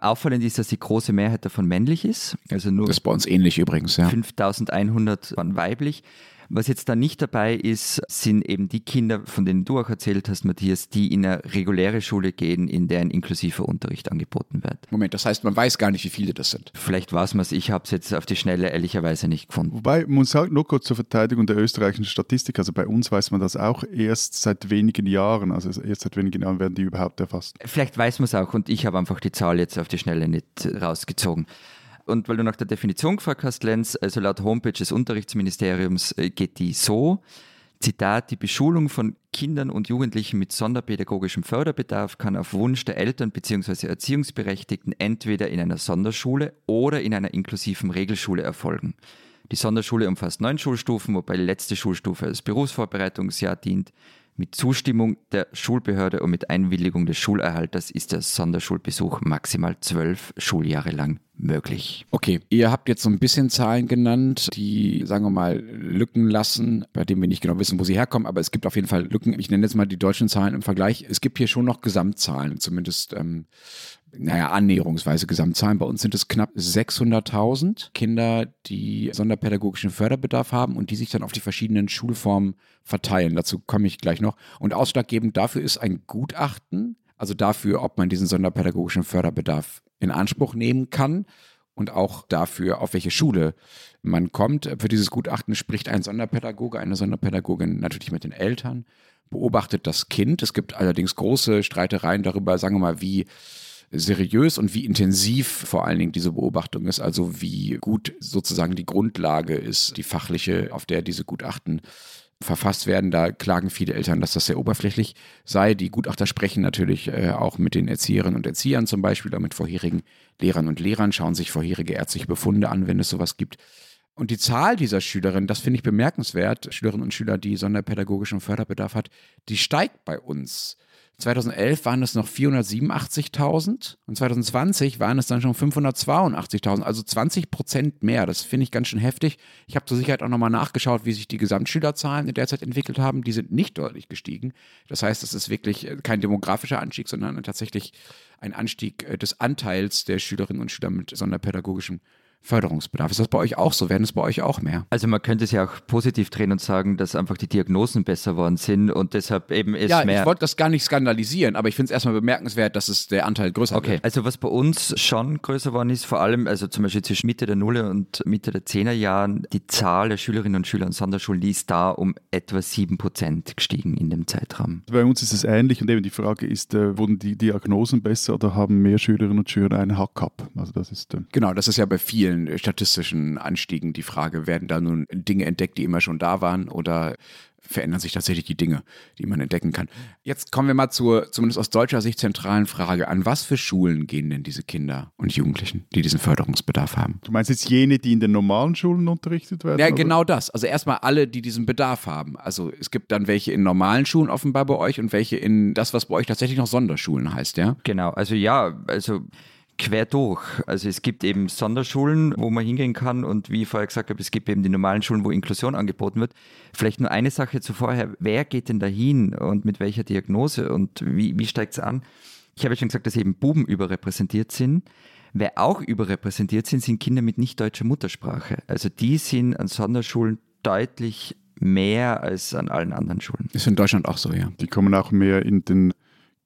Auffallend ist, dass die große Mehrheit davon männlich ist. Also nur Das ist bei uns ähnlich übrigens, ja. 5100 waren weiblich. Was jetzt da nicht dabei ist, sind eben die Kinder, von denen du auch erzählt hast, Matthias, die in eine reguläre Schule gehen, in der ein inklusiver Unterricht angeboten wird. Moment, das heißt, man weiß gar nicht, wie viele das sind. Vielleicht weiß man es, ich habe es jetzt auf die Schnelle ehrlicherweise nicht gefunden. Wobei, man sagt nur kurz zur Verteidigung der österreichischen Statistik, also bei uns weiß man das auch erst seit wenigen Jahren, also erst seit wenigen Jahren werden die überhaupt erfasst. Vielleicht weiß man es auch und ich habe einfach die Zahl jetzt auf die Schnelle nicht rausgezogen. Und weil du nach der Definition gefragt hast, Lenz, also laut Homepage des Unterrichtsministeriums äh, geht die so, Zitat, die Beschulung von Kindern und Jugendlichen mit sonderpädagogischem Förderbedarf kann auf Wunsch der Eltern bzw. Erziehungsberechtigten entweder in einer Sonderschule oder in einer inklusiven Regelschule erfolgen. Die Sonderschule umfasst neun Schulstufen, wobei die letzte Schulstufe als Berufsvorbereitungsjahr dient. Mit Zustimmung der Schulbehörde und mit Einwilligung des Schulerhalters ist der Sonderschulbesuch maximal zwölf Schuljahre lang möglich. Okay, ihr habt jetzt so ein bisschen Zahlen genannt, die, sagen wir mal, Lücken lassen, bei denen wir nicht genau wissen, wo sie herkommen, aber es gibt auf jeden Fall Lücken. Ich nenne jetzt mal die deutschen Zahlen im Vergleich. Es gibt hier schon noch Gesamtzahlen, zumindest ähm, naja, annäherungsweise Gesamtzahlen. Bei uns sind es knapp 600.000 Kinder, die sonderpädagogischen Förderbedarf haben und die sich dann auf die verschiedenen Schulformen verteilen. Dazu komme ich gleich noch. Und ausschlaggebend dafür ist ein Gutachten, also dafür, ob man diesen sonderpädagogischen Förderbedarf in Anspruch nehmen kann und auch dafür, auf welche Schule man kommt. Für dieses Gutachten spricht ein Sonderpädagoge, eine Sonderpädagogin natürlich mit den Eltern, beobachtet das Kind. Es gibt allerdings große Streitereien darüber, sagen wir mal, wie seriös und wie intensiv vor allen Dingen diese Beobachtung ist, also wie gut sozusagen die Grundlage ist, die fachliche, auf der diese Gutachten verfasst werden. Da klagen viele Eltern, dass das sehr oberflächlich sei. Die Gutachter sprechen natürlich äh, auch mit den Erzieherinnen und Erziehern zum Beispiel oder mit vorherigen Lehrern und Lehrern, schauen sich vorherige ärztliche Befunde an, wenn es sowas gibt. Und die Zahl dieser Schülerinnen, das finde ich bemerkenswert, Schülerinnen und Schüler, die sonderpädagogischen Förderbedarf hat, die steigt bei uns. 2011 waren es noch 487.000 und 2020 waren es dann schon 582.000, also 20 Prozent mehr. Das finde ich ganz schön heftig. Ich habe zur Sicherheit auch nochmal nachgeschaut, wie sich die Gesamtschülerzahlen in der Zeit entwickelt haben. Die sind nicht deutlich gestiegen. Das heißt, es ist wirklich kein demografischer Anstieg, sondern tatsächlich ein Anstieg äh, des Anteils der Schülerinnen und Schüler mit sonderpädagogischem Förderungsbedarf. Ist das bei euch auch so? Werden es bei euch auch mehr? Also man könnte es ja auch positiv drehen und sagen, dass einfach die Diagnosen besser worden sind und deshalb eben ist ja, mehr. Ja, ich wollte das gar nicht skandalisieren, aber ich finde es erstmal bemerkenswert, dass es der Anteil größer okay. wird. Also was bei uns schon größer worden ist, vor allem, also zum Beispiel zwischen Mitte der Nuller und Mitte der Zehnerjahren, die Zahl der Schülerinnen und Schüler an Sonderschulen, ist da um etwa sieben Prozent gestiegen in dem Zeitraum. Bei uns ist es ähnlich und eben die Frage ist, äh, wurden die Diagnosen besser oder haben mehr Schülerinnen und Schüler einen Hack-up? Also das ist äh genau, das ist ja bei vielen statistischen Anstiegen die Frage, werden da nun Dinge entdeckt, die immer schon da waren oder verändern sich tatsächlich die Dinge, die man entdecken kann. Jetzt kommen wir mal zur, zumindest aus deutscher Sicht, zentralen Frage. An was für Schulen gehen denn diese Kinder und Jugendlichen, die diesen Förderungsbedarf haben? Du meinst jetzt jene, die in den normalen Schulen unterrichtet werden? Ja, oder? genau das. Also erstmal alle, die diesen Bedarf haben. Also es gibt dann welche in normalen Schulen offenbar bei euch und welche in das, was bei euch tatsächlich noch Sonderschulen heißt, ja? Genau, also ja, also quer durch. Also es gibt eben Sonderschulen, wo man hingehen kann und wie ich vorher gesagt habe, es gibt eben die normalen Schulen, wo Inklusion angeboten wird. Vielleicht nur eine Sache zuvorher, wer geht denn dahin und mit welcher Diagnose und wie, wie steigt es an? Ich habe ja schon gesagt, dass eben Buben überrepräsentiert sind. Wer auch überrepräsentiert sind, sind Kinder mit nicht deutscher Muttersprache. Also die sind an Sonderschulen deutlich mehr als an allen anderen Schulen. Ist in Deutschland auch so, ja. Die kommen auch mehr in den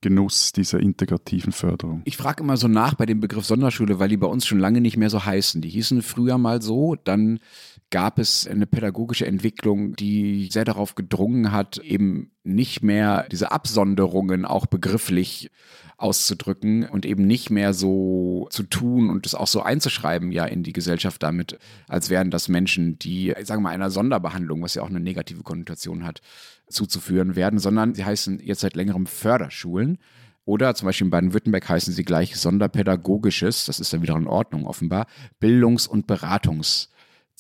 Genuss dieser integrativen Förderung. Ich frage immer so nach bei dem Begriff Sonderschule, weil die bei uns schon lange nicht mehr so heißen. Die hießen früher mal so, dann gab es eine pädagogische Entwicklung, die sehr darauf gedrungen hat, eben nicht mehr diese Absonderungen auch begrifflich auszudrücken und eben nicht mehr so zu tun und es auch so einzuschreiben ja in die Gesellschaft damit, als wären das Menschen, die, sagen wir mal, einer Sonderbehandlung, was ja auch eine negative Konnotation hat, zuzuführen werden, sondern sie heißen jetzt seit längerem Förderschulen. Oder zum Beispiel in Baden-Württemberg heißen sie gleich Sonderpädagogisches, das ist dann wieder in Ordnung offenbar, Bildungs- und Beratungs-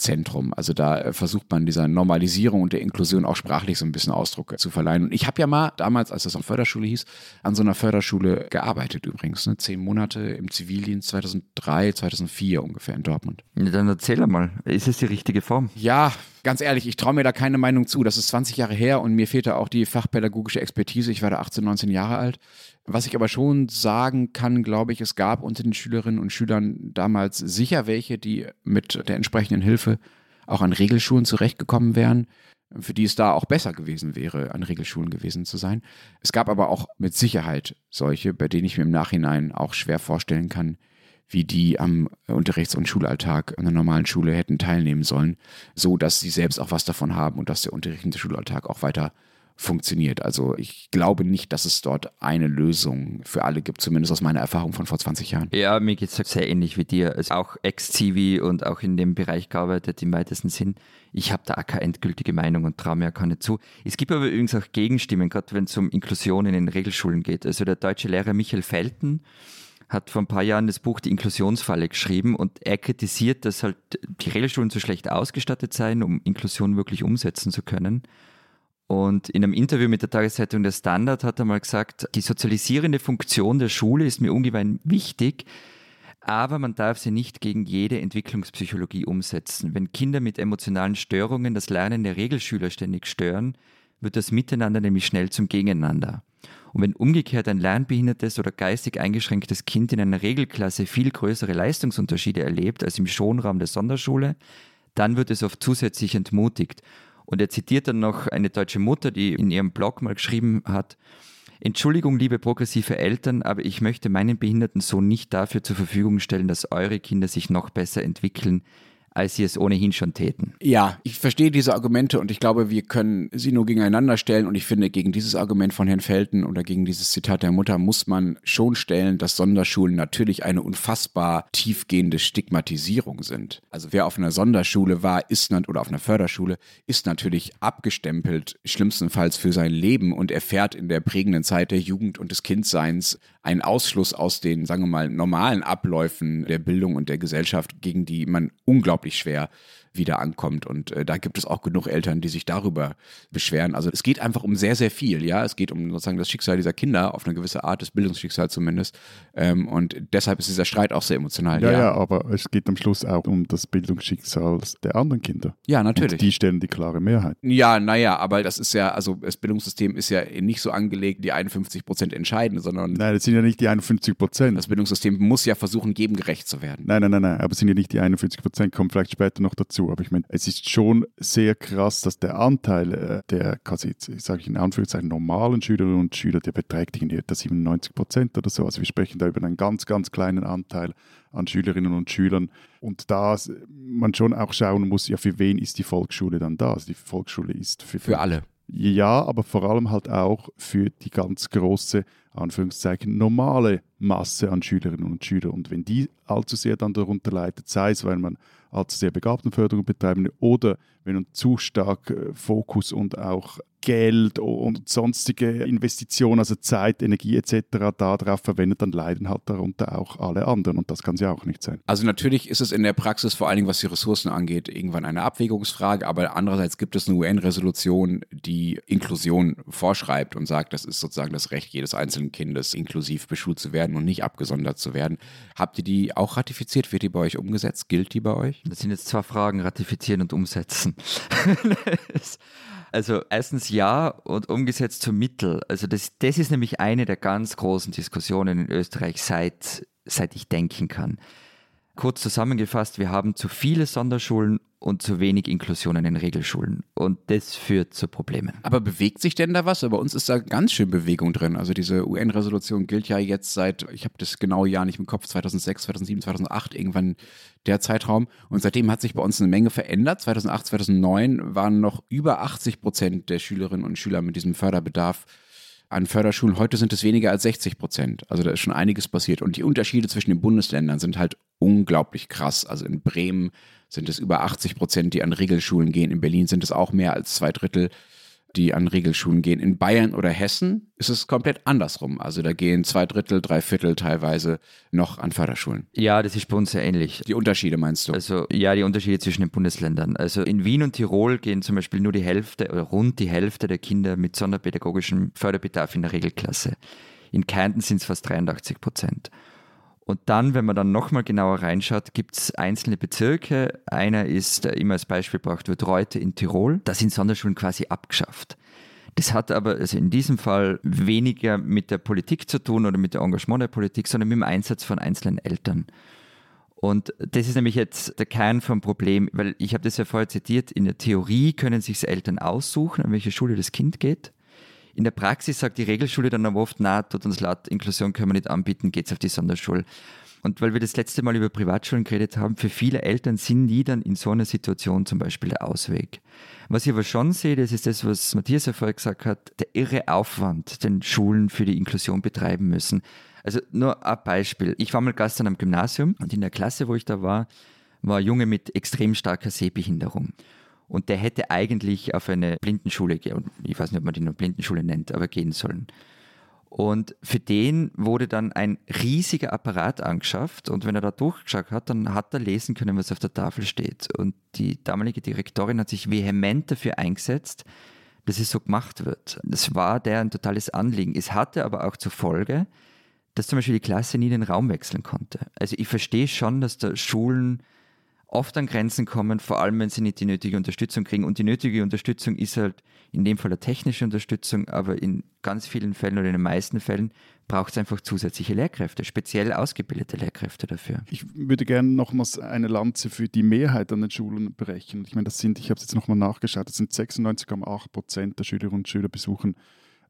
Zentrum. Also da äh, versucht man dieser Normalisierung und der Inklusion auch sprachlich so ein bisschen Ausdruck zu verleihen. Und ich habe ja mal damals, als das auf Förderschule hieß, an so einer Förderschule gearbeitet übrigens. Ne? Zehn Monate im Zivildienst 2003, 2004 ungefähr in Dortmund. Ja, dann erzähl mal, ist es die richtige Form? Ja, ganz ehrlich, ich traue mir da keine Meinung zu. Das ist 20 Jahre her und mir fehlte auch die fachpädagogische Expertise. Ich war da 18, 19 Jahre alt. Was ich aber schon sagen kann, glaube ich, es gab unter den Schülerinnen und Schülern damals sicher welche, die mit der entsprechenden Hilfe auch an Regelschulen zurechtgekommen wären, für die es da auch besser gewesen wäre, an Regelschulen gewesen zu sein. Es gab aber auch mit Sicherheit solche, bei denen ich mir im Nachhinein auch schwer vorstellen kann, wie die am Unterrichts- und Schulalltag einer normalen Schule hätten teilnehmen sollen, so dass sie selbst auch was davon haben und dass der unterrichtende Schulalltag auch weiter funktioniert. Also ich glaube nicht, dass es dort eine Lösung für alle gibt, zumindest aus meiner Erfahrung von vor 20 Jahren. Ja, mir geht es sehr ähnlich wie dir. Also auch Ex-Zivi und auch in dem Bereich gearbeitet im weitesten Sinn. Ich habe da auch keine endgültige Meinung und traue mir auch keine zu. Es gibt aber übrigens auch Gegenstimmen, gerade wenn es um Inklusion in den Regelschulen geht. Also der deutsche Lehrer Michael Felten hat vor ein paar Jahren das Buch Die Inklusionsfalle geschrieben und er kritisiert, dass halt die Regelschulen zu schlecht ausgestattet seien, um Inklusion wirklich umsetzen zu können. Und in einem Interview mit der Tageszeitung Der Standard hat er mal gesagt, die sozialisierende Funktion der Schule ist mir ungemein wichtig, aber man darf sie nicht gegen jede Entwicklungspsychologie umsetzen. Wenn Kinder mit emotionalen Störungen das Lernen der Regelschüler ständig stören, wird das Miteinander nämlich schnell zum Gegeneinander. Und wenn umgekehrt ein lernbehindertes oder geistig eingeschränktes Kind in einer Regelklasse viel größere Leistungsunterschiede erlebt als im Schonraum der Sonderschule, dann wird es oft zusätzlich entmutigt. Und er zitiert dann noch eine deutsche Mutter, die in ihrem Blog mal geschrieben hat, Entschuldigung, liebe progressive Eltern, aber ich möchte meinen behinderten Sohn nicht dafür zur Verfügung stellen, dass eure Kinder sich noch besser entwickeln als sie es ohnehin schon täten. Ja, ich verstehe diese Argumente und ich glaube, wir können sie nur gegeneinander stellen und ich finde, gegen dieses Argument von Herrn Felten oder gegen dieses Zitat der Mutter muss man schon stellen, dass Sonderschulen natürlich eine unfassbar tiefgehende Stigmatisierung sind. Also wer auf einer Sonderschule war, ist oder auf einer Förderschule, ist natürlich abgestempelt, schlimmstenfalls für sein Leben und erfährt in der prägenden Zeit der Jugend und des Kindseins einen Ausschluss aus den, sagen wir mal, normalen Abläufen der Bildung und der Gesellschaft, gegen die man unglaublich schwer wieder ankommt. Und äh, da gibt es auch genug Eltern, die sich darüber beschweren. Also es geht einfach um sehr, sehr viel. Ja, es geht um sozusagen das Schicksal dieser Kinder auf eine gewisse Art, das Bildungsschicksal zumindest. Ähm, und deshalb ist dieser Streit auch sehr emotional. Ja, ja, ja, aber es geht am Schluss auch um das Bildungsschicksal der anderen Kinder. Ja, natürlich. Und die stellen die klare Mehrheit. Ja, naja, aber das ist ja, also das Bildungssystem ist ja nicht so angelegt, die 51 Prozent entscheiden, sondern. Nein, das sind ja nicht die 51 Prozent. Das Bildungssystem muss ja versuchen, jedem gerecht zu werden. Nein, nein, nein, nein, aber es sind ja nicht die 51 Prozent, kommt vielleicht später noch dazu. Aber ich meine, es ist schon sehr krass, dass der Anteil äh, der, quasi, sage ich in Anführungszeichen, normalen Schülerinnen und Schüler, der beträgt irgendwie etwa 97 Prozent oder so. Also wir sprechen da über einen ganz, ganz kleinen Anteil an Schülerinnen und Schülern. Und da man schon auch schauen muss, ja, für wen ist die Volksschule dann da? Also die Volksschule ist für, für alle. Ja, aber vor allem halt auch für die ganz große Anführungszeichen normale Masse an Schülerinnen und Schülern. Und wenn die allzu sehr dann darunter leidet, sei es, weil man allzu sehr Begabtenförderung betreiben oder wenn man zu stark äh, Fokus und auch Geld und sonstige Investitionen, also Zeit, Energie etc. darauf verwendet, dann leiden halt darunter auch alle anderen und das kann es ja auch nicht sein. Also natürlich ist es in der Praxis vor allen Dingen, was die Ressourcen angeht, irgendwann eine Abwägungsfrage, aber andererseits gibt es eine UN-Resolution, die Inklusion vorschreibt und sagt, das ist sozusagen das Recht jedes einzelnen Kindes, inklusiv beschult zu werden und nicht abgesondert zu werden. Habt ihr die auch ratifiziert? Wird die bei euch umgesetzt? Gilt die bei euch? Das sind jetzt zwei Fragen, ratifizieren und umsetzen. Also erstens ja und umgesetzt zum Mittel. Also das, das ist nämlich eine der ganz großen Diskussionen in Österreich, seit, seit ich denken kann. Kurz zusammengefasst, wir haben zu viele Sonderschulen und zu wenig Inklusion in den Regelschulen. Und das führt zu Problemen. Aber bewegt sich denn da was? Bei uns ist da ganz schön Bewegung drin. Also diese UN-Resolution gilt ja jetzt seit, ich habe das genaue Jahr nicht im Kopf, 2006, 2007, 2008, irgendwann der Zeitraum. Und seitdem hat sich bei uns eine Menge verändert. 2008, 2009 waren noch über 80 Prozent der Schülerinnen und Schüler mit diesem Förderbedarf an Förderschulen. Heute sind es weniger als 60 Prozent. Also da ist schon einiges passiert. Und die Unterschiede zwischen den Bundesländern sind halt unglaublich krass. Also in Bremen sind es über 80 Prozent, die an Regelschulen gehen. In Berlin sind es auch mehr als zwei Drittel, die an Regelschulen gehen. In Bayern oder Hessen ist es komplett andersrum. Also da gehen zwei Drittel, drei Viertel teilweise noch an Förderschulen. Ja, das ist bei uns sehr ähnlich. Die Unterschiede meinst du? Also ja, die Unterschiede zwischen den Bundesländern. Also in Wien und Tirol gehen zum Beispiel nur die Hälfte oder rund die Hälfte der Kinder mit sonderpädagogischem Förderbedarf in der Regelklasse. In Kärnten sind es fast 83 Prozent. Und dann, wenn man dann nochmal genauer reinschaut, gibt es einzelne Bezirke. Einer ist, der immer als Beispiel gebracht wird, Reute in Tirol. Da sind Sonderschulen quasi abgeschafft. Das hat aber also in diesem Fall weniger mit der Politik zu tun oder mit dem Engagement der Politik, sondern mit dem Einsatz von einzelnen Eltern. Und das ist nämlich jetzt der Kern vom Problem, weil ich habe das ja vorher zitiert, in der Theorie können sich Eltern aussuchen, an welche Schule das Kind geht. In der Praxis sagt die Regelschule dann aber oft, na, tut uns leid, Inklusion können wir nicht anbieten, geht's auf die Sonderschule. Und weil wir das letzte Mal über Privatschulen geredet haben, für viele Eltern sind die dann in so einer Situation zum Beispiel der Ausweg. Was ich aber schon sehe, das ist das, was Matthias ja vorher gesagt hat, der irre Aufwand, den Schulen für die Inklusion betreiben müssen. Also nur ein Beispiel. Ich war mal gestern am Gymnasium und in der Klasse, wo ich da war, war ein Junge mit extrem starker Sehbehinderung. Und der hätte eigentlich auf eine Blindenschule gehen, ich weiß nicht, ob man die nur Blindenschule nennt, aber gehen sollen. Und für den wurde dann ein riesiger Apparat angeschafft und wenn er da durchgeschaut hat, dann hat er lesen können, was auf der Tafel steht. Und die damalige Direktorin hat sich vehement dafür eingesetzt, dass es so gemacht wird. Das war der ein totales Anliegen. Es hatte aber auch zur Folge, dass zum Beispiel die Klasse nie den Raum wechseln konnte. Also ich verstehe schon, dass da Schulen oft an Grenzen kommen, vor allem wenn sie nicht die nötige Unterstützung kriegen. Und die nötige Unterstützung ist halt in dem Fall eine technische Unterstützung, aber in ganz vielen Fällen oder in den meisten Fällen braucht es einfach zusätzliche Lehrkräfte, speziell ausgebildete Lehrkräfte dafür. Ich würde gerne nochmals eine Lanze für die Mehrheit an den Schulen brechen. Ich meine, das sind, ich habe es jetzt nochmal nachgeschaut, das sind 96,8 Prozent der Schülerinnen und Schüler besuchen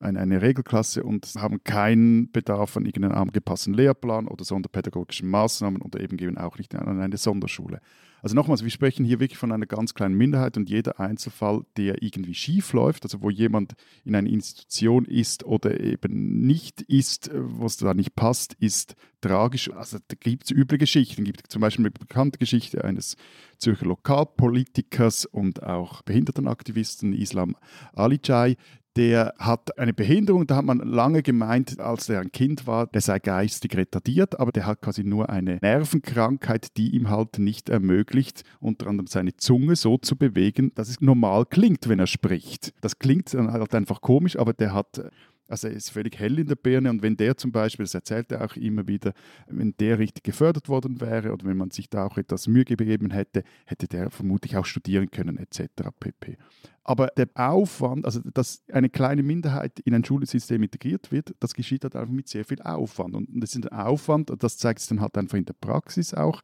eine, eine Regelklasse und haben keinen Bedarf an irgendeinem angepassten Lehrplan oder sonderpädagogischen Maßnahmen oder eben eben auch nicht an eine Sonderschule. Also nochmals, wir sprechen hier wirklich von einer ganz kleinen Minderheit und jeder Einzelfall, der irgendwie schief läuft, also wo jemand in einer Institution ist oder eben nicht ist, was da nicht passt, ist tragisch. Also da gibt es üble Geschichten. Es gibt zum Beispiel eine bekannte Geschichte eines Zürcher Lokalpolitikers und auch Behindertenaktivisten Islam Alijai, der hat eine Behinderung, da hat man lange gemeint, als er ein Kind war, der sei geistig retardiert, aber der hat quasi nur eine Nervenkrankheit, die ihm halt nicht ermöglicht, unter anderem seine Zunge so zu bewegen, dass es normal klingt, wenn er spricht. Das klingt dann halt einfach komisch, aber der hat also er ist völlig hell in der Birne und wenn der zum Beispiel, das erzählt er auch immer wieder, wenn der richtig gefördert worden wäre oder wenn man sich da auch etwas Mühe gegeben hätte, hätte der vermutlich auch studieren können etc. pp. Aber der Aufwand, also dass eine kleine Minderheit in ein Schulsystem integriert wird, das geschieht halt einfach mit sehr viel Aufwand. Und das ist ein Aufwand, das zeigt sich dann halt einfach in der Praxis auch,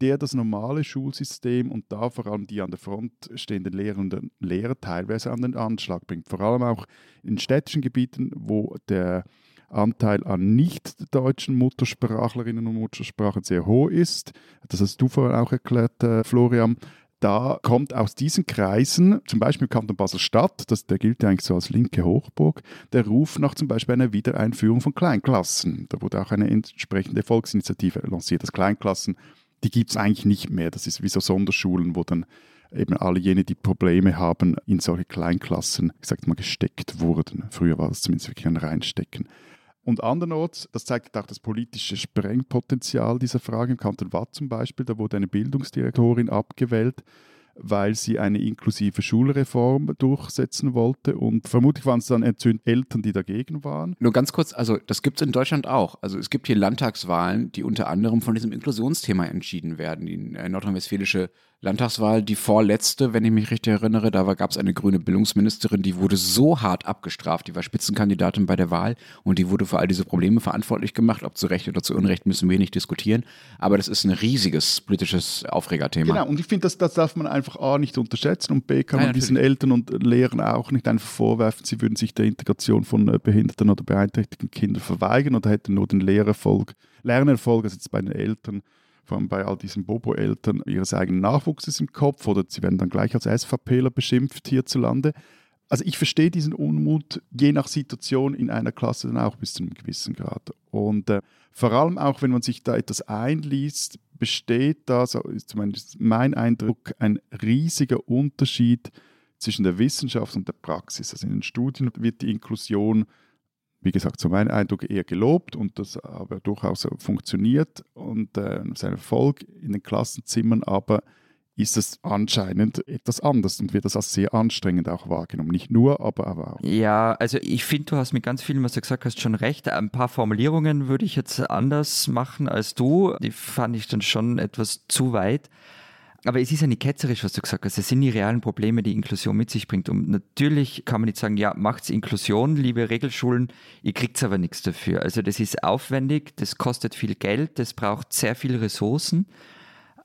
der das normale Schulsystem und da vor allem die an der Front stehenden Lehrerinnen und Lehrer teilweise an den Anschlag bringt. Vor allem auch in städtischen Gebieten, wo der Anteil an nicht deutschen Muttersprachlerinnen und Muttersprachen sehr hoch ist. Das hast du vorhin auch erklärt, äh, Florian da kommt aus diesen Kreisen, zum Beispiel Kanton Basel-Stadt, der gilt ja eigentlich so als linke Hochburg, der Ruf nach zum Beispiel einer Wiedereinführung von Kleinklassen. Da wurde auch eine entsprechende Volksinitiative lanciert, dass Kleinklassen, die gibt es eigentlich nicht mehr. Das ist wie so Sonderschulen, wo dann eben alle jene, die Probleme haben, in solche Kleinklassen, ich sag mal, gesteckt wurden. Früher war das zumindest wirklich ein Reinstecken. Und andernorts, das zeigt auch das politische Sprengpotenzial dieser Frage. Im Kanton Watt zum Beispiel, da wurde eine Bildungsdirektorin abgewählt, weil sie eine inklusive Schulreform durchsetzen wollte. Und vermutlich waren es dann Eltern, die dagegen waren. Nur ganz kurz, also das gibt es in Deutschland auch. Also es gibt hier Landtagswahlen, die unter anderem von diesem Inklusionsthema entschieden werden. Die nordrhein-westfälische Landtagswahl, die vorletzte, wenn ich mich richtig erinnere, da gab es eine grüne Bildungsministerin, die wurde so hart abgestraft, die war Spitzenkandidatin bei der Wahl und die wurde für all diese Probleme verantwortlich gemacht. Ob zu Recht oder zu Unrecht müssen wir nicht diskutieren, aber das ist ein riesiges politisches Aufregerthema. Genau, und ich finde, das, das darf man einfach A nicht unterschätzen und B kann man ja, diesen Eltern und Lehrern auch nicht einfach vorwerfen, sie würden sich der Integration von äh, behinderten oder beeinträchtigten Kindern verweigern oder hätten nur den Lehrerfolg, Lernerfolg, also jetzt bei den Eltern vor allem bei all diesen Bobo-Eltern ihres eigenen Nachwuchses im Kopf oder sie werden dann gleich als SVPler beschimpft hierzulande. Also ich verstehe diesen Unmut je nach Situation in einer Klasse dann auch bis zu einem gewissen Grad. Und äh, vor allem auch, wenn man sich da etwas einliest, besteht da, so ist zumindest mein Eindruck, ein riesiger Unterschied zwischen der Wissenschaft und der Praxis. Also in den Studien wird die Inklusion wie gesagt, so mein Eindruck eher gelobt und das aber durchaus funktioniert und äh, sein Erfolg in den Klassenzimmern, aber ist es anscheinend etwas anders und wird das als sehr anstrengend auch wahrgenommen. Nicht nur, aber, aber auch. Ja, also ich finde, du hast mit ganz vielen, was du gesagt hast, schon recht. Ein paar Formulierungen würde ich jetzt anders machen als du. Die fand ich dann schon etwas zu weit. Aber es ist ja nicht ketzerisch, was du gesagt hast. Es sind die realen Probleme, die Inklusion mit sich bringt. Und natürlich kann man nicht sagen, ja, macht's Inklusion, liebe Regelschulen, ihr kriegt aber nichts dafür. Also das ist aufwendig, das kostet viel Geld, das braucht sehr viele Ressourcen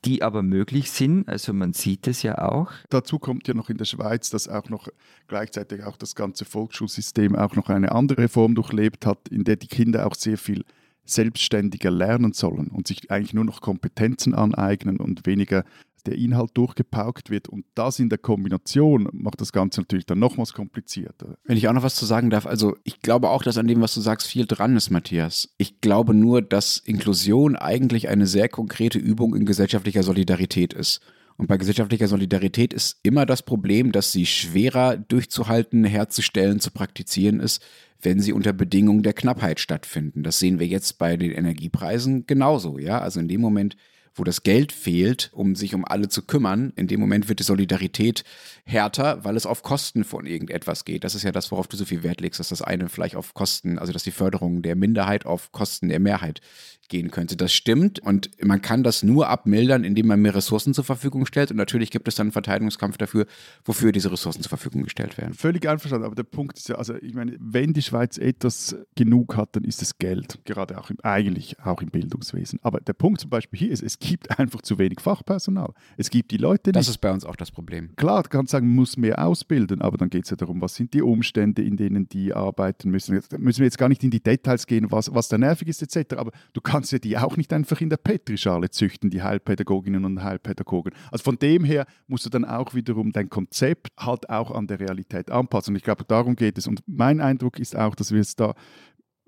die aber möglich sind. Also man sieht es ja auch. Dazu kommt ja noch in der Schweiz, dass auch noch gleichzeitig auch das ganze Volksschulsystem auch noch eine andere Reform durchlebt hat, in der die Kinder auch sehr viel selbstständiger lernen sollen und sich eigentlich nur noch Kompetenzen aneignen und weniger der Inhalt durchgepaukt wird. Und das in der Kombination macht das Ganze natürlich dann nochmals komplizierter. Wenn ich auch noch was zu sagen darf, also ich glaube auch, dass an dem, was du sagst, viel dran ist, Matthias. Ich glaube nur, dass Inklusion eigentlich eine sehr konkrete Übung in gesellschaftlicher Solidarität ist. Und bei gesellschaftlicher Solidarität ist immer das Problem, dass sie schwerer durchzuhalten, herzustellen, zu praktizieren ist, wenn sie unter Bedingungen der Knappheit stattfinden. Das sehen wir jetzt bei den Energiepreisen genauso, ja. Also in dem Moment, wo das Geld fehlt, um sich um alle zu kümmern, in dem Moment wird die Solidarität härter, weil es auf Kosten von irgendetwas geht. Das ist ja das, worauf du so viel Wert legst, dass das eine vielleicht auf Kosten, also dass die Förderung der Minderheit auf Kosten der Mehrheit gehen könnte. Das stimmt und man kann das nur abmildern, indem man mehr Ressourcen zur Verfügung stellt und natürlich gibt es dann einen Verteidigungskampf dafür, wofür diese Ressourcen zur Verfügung gestellt werden. Völlig einverstanden, aber der Punkt ist ja, also ich meine, wenn die Schweiz etwas genug hat, dann ist es Geld, gerade auch im, eigentlich auch im Bildungswesen. Aber der Punkt zum Beispiel hier ist, es gibt einfach zu wenig Fachpersonal. Es gibt die Leute nicht. Das ist bei uns auch das Problem. Klar, du kannst sagen, man muss mehr ausbilden, aber dann geht es ja darum, was sind die Umstände, in denen die arbeiten müssen. Jetzt müssen wir jetzt gar nicht in die Details gehen, was, was da nervig ist etc., aber du kannst kannst ja die auch nicht einfach in der Petrischale züchten, die Heilpädagoginnen und Heilpädagogen. Also von dem her musst du dann auch wiederum dein Konzept halt auch an der Realität anpassen. Und ich glaube, darum geht es. Und mein Eindruck ist auch, dass wir es da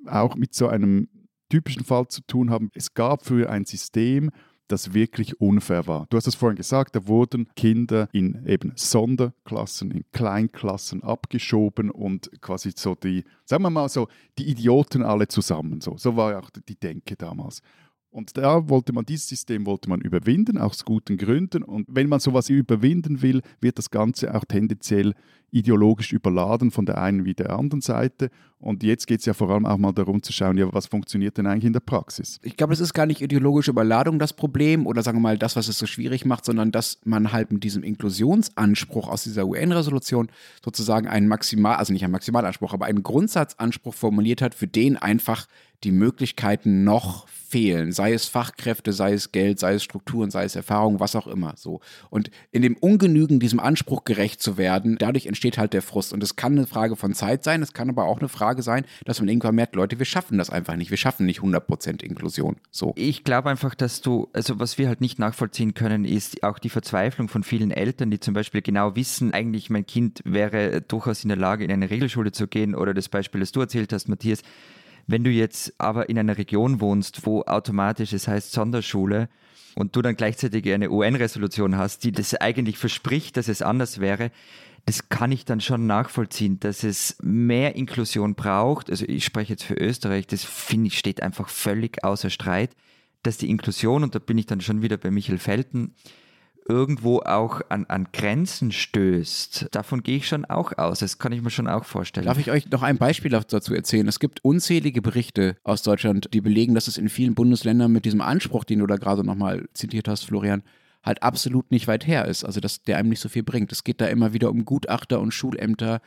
auch mit so einem typischen Fall zu tun haben. Es gab früher ein System, das wirklich unfair war. Du hast es vorhin gesagt, da wurden Kinder in eben Sonderklassen, in Kleinklassen abgeschoben und quasi so die, sagen wir mal so, die Idioten alle zusammen. So, so war ja auch die Denke damals. Und da wollte man dieses System wollte man überwinden, aus guten Gründen. Und wenn man sowas überwinden will, wird das Ganze auch tendenziell ideologisch überladen von der einen wie der anderen Seite. Und jetzt geht es ja vor allem auch mal darum zu schauen, ja, was funktioniert denn eigentlich in der Praxis? Ich glaube, es ist gar nicht ideologische Überladung das Problem oder sagen wir mal das, was es so schwierig macht, sondern dass man halt mit diesem Inklusionsanspruch aus dieser UN-Resolution sozusagen einen Maximal, also nicht einen Maximalanspruch, aber einen Grundsatzanspruch formuliert hat, für den einfach die Möglichkeiten noch fehlen, sei es Fachkräfte, sei es Geld, sei es Strukturen, sei es Erfahrung, was auch immer so. Und in dem Ungenügen diesem Anspruch gerecht zu werden, dadurch entsteht halt der Frust. Und es kann eine Frage von Zeit sein, es kann aber auch eine Frage sein, dass man irgendwann merkt, Leute, wir schaffen das einfach nicht. Wir schaffen nicht 100% Inklusion. So. Ich glaube einfach, dass du, also was wir halt nicht nachvollziehen können, ist auch die Verzweiflung von vielen Eltern, die zum Beispiel genau wissen, eigentlich mein Kind wäre durchaus in der Lage, in eine Regelschule zu gehen oder das Beispiel, das du erzählt hast, Matthias. Wenn du jetzt aber in einer Region wohnst, wo automatisch es heißt Sonderschule, und du dann gleichzeitig eine UN-Resolution hast, die das eigentlich verspricht, dass es anders wäre, das kann ich dann schon nachvollziehen, dass es mehr Inklusion braucht. Also ich spreche jetzt für Österreich, das finde ich steht einfach völlig außer Streit, dass die Inklusion, und da bin ich dann schon wieder bei Michael Felten, irgendwo auch an, an Grenzen stößt. Davon gehe ich schon auch aus. Das kann ich mir schon auch vorstellen. Darf ich euch noch ein Beispiel dazu erzählen? Es gibt unzählige Berichte aus Deutschland, die belegen, dass es in vielen Bundesländern mit diesem Anspruch, den du da gerade nochmal zitiert hast, Florian, halt absolut nicht weit her ist. Also, dass der einem nicht so viel bringt. Es geht da immer wieder um Gutachter und Schulämter,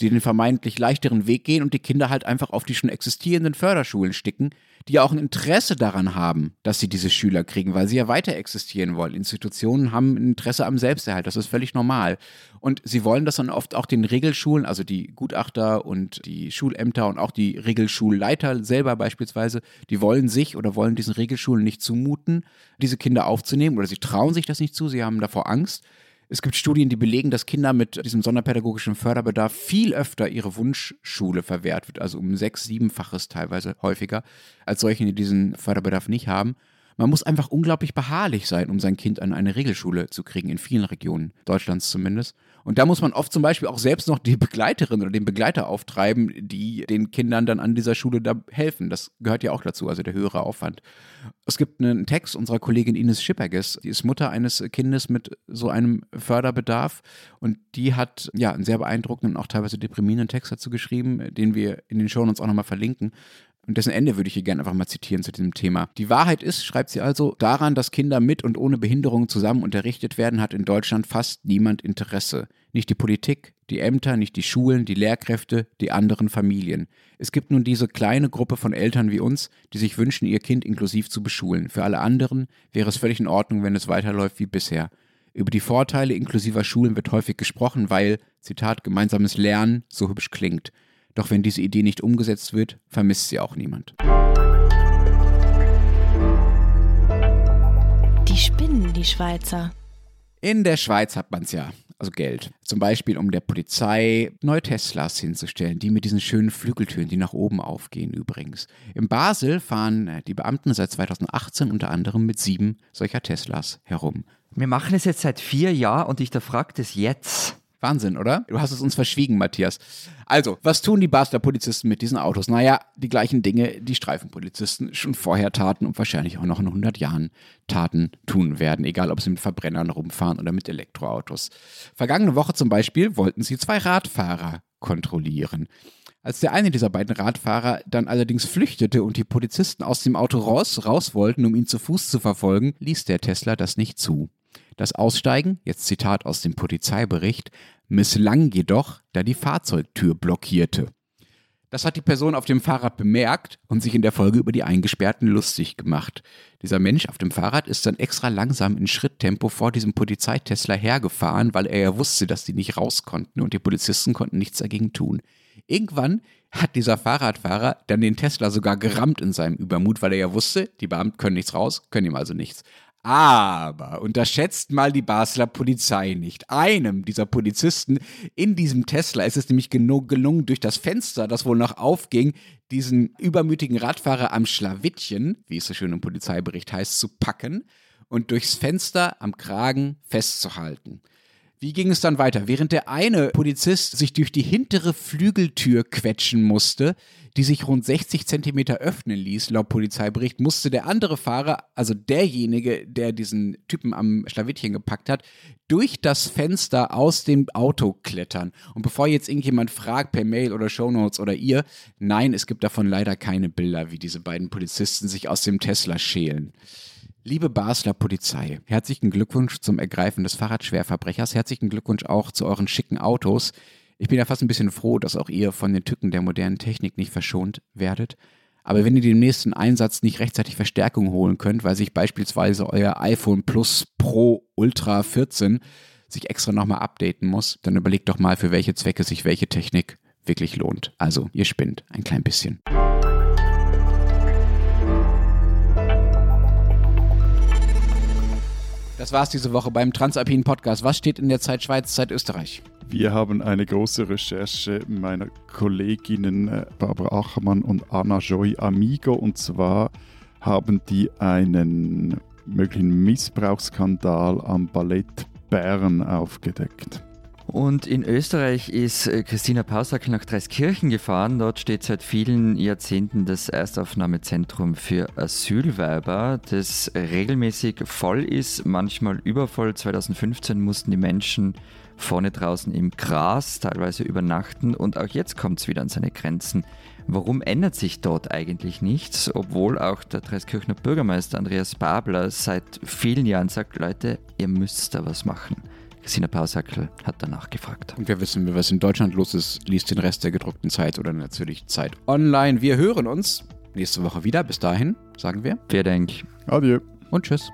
die den vermeintlich leichteren Weg gehen und die Kinder halt einfach auf die schon existierenden Förderschulen sticken, die ja auch ein Interesse daran haben, dass sie diese Schüler kriegen, weil sie ja weiter existieren wollen. Institutionen haben ein Interesse am Selbsterhalt, das ist völlig normal. Und sie wollen das dann oft auch den Regelschulen, also die Gutachter und die Schulämter und auch die Regelschulleiter selber beispielsweise, die wollen sich oder wollen diesen Regelschulen nicht zumuten, diese Kinder aufzunehmen oder sie trauen sich das nicht zu, sie haben davor Angst. Es gibt Studien, die belegen, dass Kinder mit diesem sonderpädagogischen Förderbedarf viel öfter ihre Wunschschule verwehrt wird, also um sechs, siebenfaches teilweise häufiger, als solche, die diesen Förderbedarf nicht haben. Man muss einfach unglaublich beharrlich sein, um sein Kind an eine Regelschule zu kriegen, in vielen Regionen Deutschlands zumindest. Und da muss man oft zum Beispiel auch selbst noch die Begleiterin oder den Begleiter auftreiben, die den Kindern dann an dieser Schule da helfen. Das gehört ja auch dazu, also der höhere Aufwand. Es gibt einen Text unserer Kollegin Ines Schipperges, die ist Mutter eines Kindes mit so einem Förderbedarf und die hat ja einen sehr beeindruckenden und auch teilweise deprimierenden Text dazu geschrieben, den wir in den Show uns auch nochmal verlinken. Und dessen Ende würde ich hier gerne einfach mal zitieren zu diesem Thema. Die Wahrheit ist, schreibt sie also, daran, dass Kinder mit und ohne Behinderung zusammen unterrichtet werden, hat in Deutschland fast niemand Interesse. Nicht die Politik, die Ämter, nicht die Schulen, die Lehrkräfte, die anderen Familien. Es gibt nun diese kleine Gruppe von Eltern wie uns, die sich wünschen, ihr Kind inklusiv zu beschulen. Für alle anderen wäre es völlig in Ordnung, wenn es weiterläuft wie bisher. Über die Vorteile inklusiver Schulen wird häufig gesprochen, weil, Zitat, gemeinsames Lernen so hübsch klingt. Doch wenn diese Idee nicht umgesetzt wird, vermisst sie auch niemand. Die spinnen, die Schweizer. In der Schweiz hat man es ja, also Geld. Zum Beispiel, um der Polizei neue Teslas hinzustellen, die mit diesen schönen Flügeltüren, die nach oben aufgehen übrigens. In Basel fahren äh, die Beamten seit 2018 unter anderem mit sieben solcher Teslas herum. Wir machen es jetzt seit vier Jahren und ich da fragt es jetzt. Wahnsinn, oder? Du hast es uns verschwiegen, Matthias. Also, was tun die Basler Polizisten mit diesen Autos? Naja, die gleichen Dinge, die Streifenpolizisten schon vorher taten und wahrscheinlich auch noch in 100 Jahren taten, tun werden, egal ob sie mit Verbrennern rumfahren oder mit Elektroautos. Vergangene Woche zum Beispiel wollten sie zwei Radfahrer kontrollieren. Als der eine dieser beiden Radfahrer dann allerdings flüchtete und die Polizisten aus dem Auto raus, raus wollten, um ihn zu Fuß zu verfolgen, ließ der Tesla das nicht zu. Das Aussteigen, jetzt Zitat aus dem Polizeibericht, misslang jedoch, da die Fahrzeugtür blockierte. Das hat die Person auf dem Fahrrad bemerkt und sich in der Folge über die Eingesperrten lustig gemacht. Dieser Mensch auf dem Fahrrad ist dann extra langsam in Schritttempo vor diesem Polizeitesla hergefahren, weil er ja wusste, dass die nicht raus konnten und die Polizisten konnten nichts dagegen tun. Irgendwann hat dieser Fahrradfahrer dann den Tesla sogar gerammt in seinem Übermut, weil er ja wusste, die Beamten können nichts raus, können ihm also nichts. Aber unterschätzt mal die Basler Polizei nicht. Einem dieser Polizisten in diesem Tesla ist es nämlich genug gelungen, durch das Fenster, das wohl noch aufging, diesen übermütigen Radfahrer am Schlawittchen, wie es so schön im Polizeibericht heißt, zu packen und durchs Fenster am Kragen festzuhalten. Wie ging es dann weiter? Während der eine Polizist sich durch die hintere Flügeltür quetschen musste, die sich rund 60 Zentimeter öffnen ließ, laut Polizeibericht, musste der andere Fahrer, also derjenige, der diesen Typen am Schlawittchen gepackt hat, durch das Fenster aus dem Auto klettern. Und bevor jetzt irgendjemand fragt per Mail oder Shownotes oder ihr, nein, es gibt davon leider keine Bilder, wie diese beiden Polizisten sich aus dem Tesla schälen. Liebe Basler Polizei, herzlichen Glückwunsch zum Ergreifen des Fahrradschwerverbrechers. Herzlichen Glückwunsch auch zu euren schicken Autos. Ich bin ja fast ein bisschen froh, dass auch ihr von den Tücken der modernen Technik nicht verschont werdet. Aber wenn ihr dem nächsten Einsatz nicht rechtzeitig Verstärkung holen könnt, weil sich beispielsweise euer iPhone Plus Pro Ultra 14 sich extra nochmal updaten muss, dann überlegt doch mal, für welche Zwecke sich welche Technik wirklich lohnt. Also, ihr spinnt ein klein bisschen. Das war's diese Woche beim Transalpinen Podcast. Was steht in der Zeit Schweiz, Zeit Österreich? Wir haben eine große Recherche meiner Kolleginnen äh, Barbara Achermann und Anna Joy Amigo. Und zwar haben die einen möglichen Missbrauchsskandal am Ballett Bern aufgedeckt. Und in Österreich ist äh, Christina Pausackel nach Dreiskirchen gefahren. Dort steht seit vielen Jahrzehnten das Erstaufnahmezentrum für Asylwerber, das regelmäßig voll ist, manchmal übervoll. 2015 mussten die Menschen vorne draußen im Gras teilweise übernachten und auch jetzt kommt es wieder an seine Grenzen. Warum ändert sich dort eigentlich nichts, obwohl auch der Dreiskirchner Bürgermeister Andreas Babler seit vielen Jahren sagt, Leute, ihr müsst da was machen. Christina Pausackel hat danach gefragt. Und wir wissen, was in Deutschland los ist. Liest den Rest der gedruckten Zeit oder natürlich Zeit online. Wir hören uns nächste Woche wieder. Bis dahin sagen wir. Wer denkt? Adieu. Und tschüss.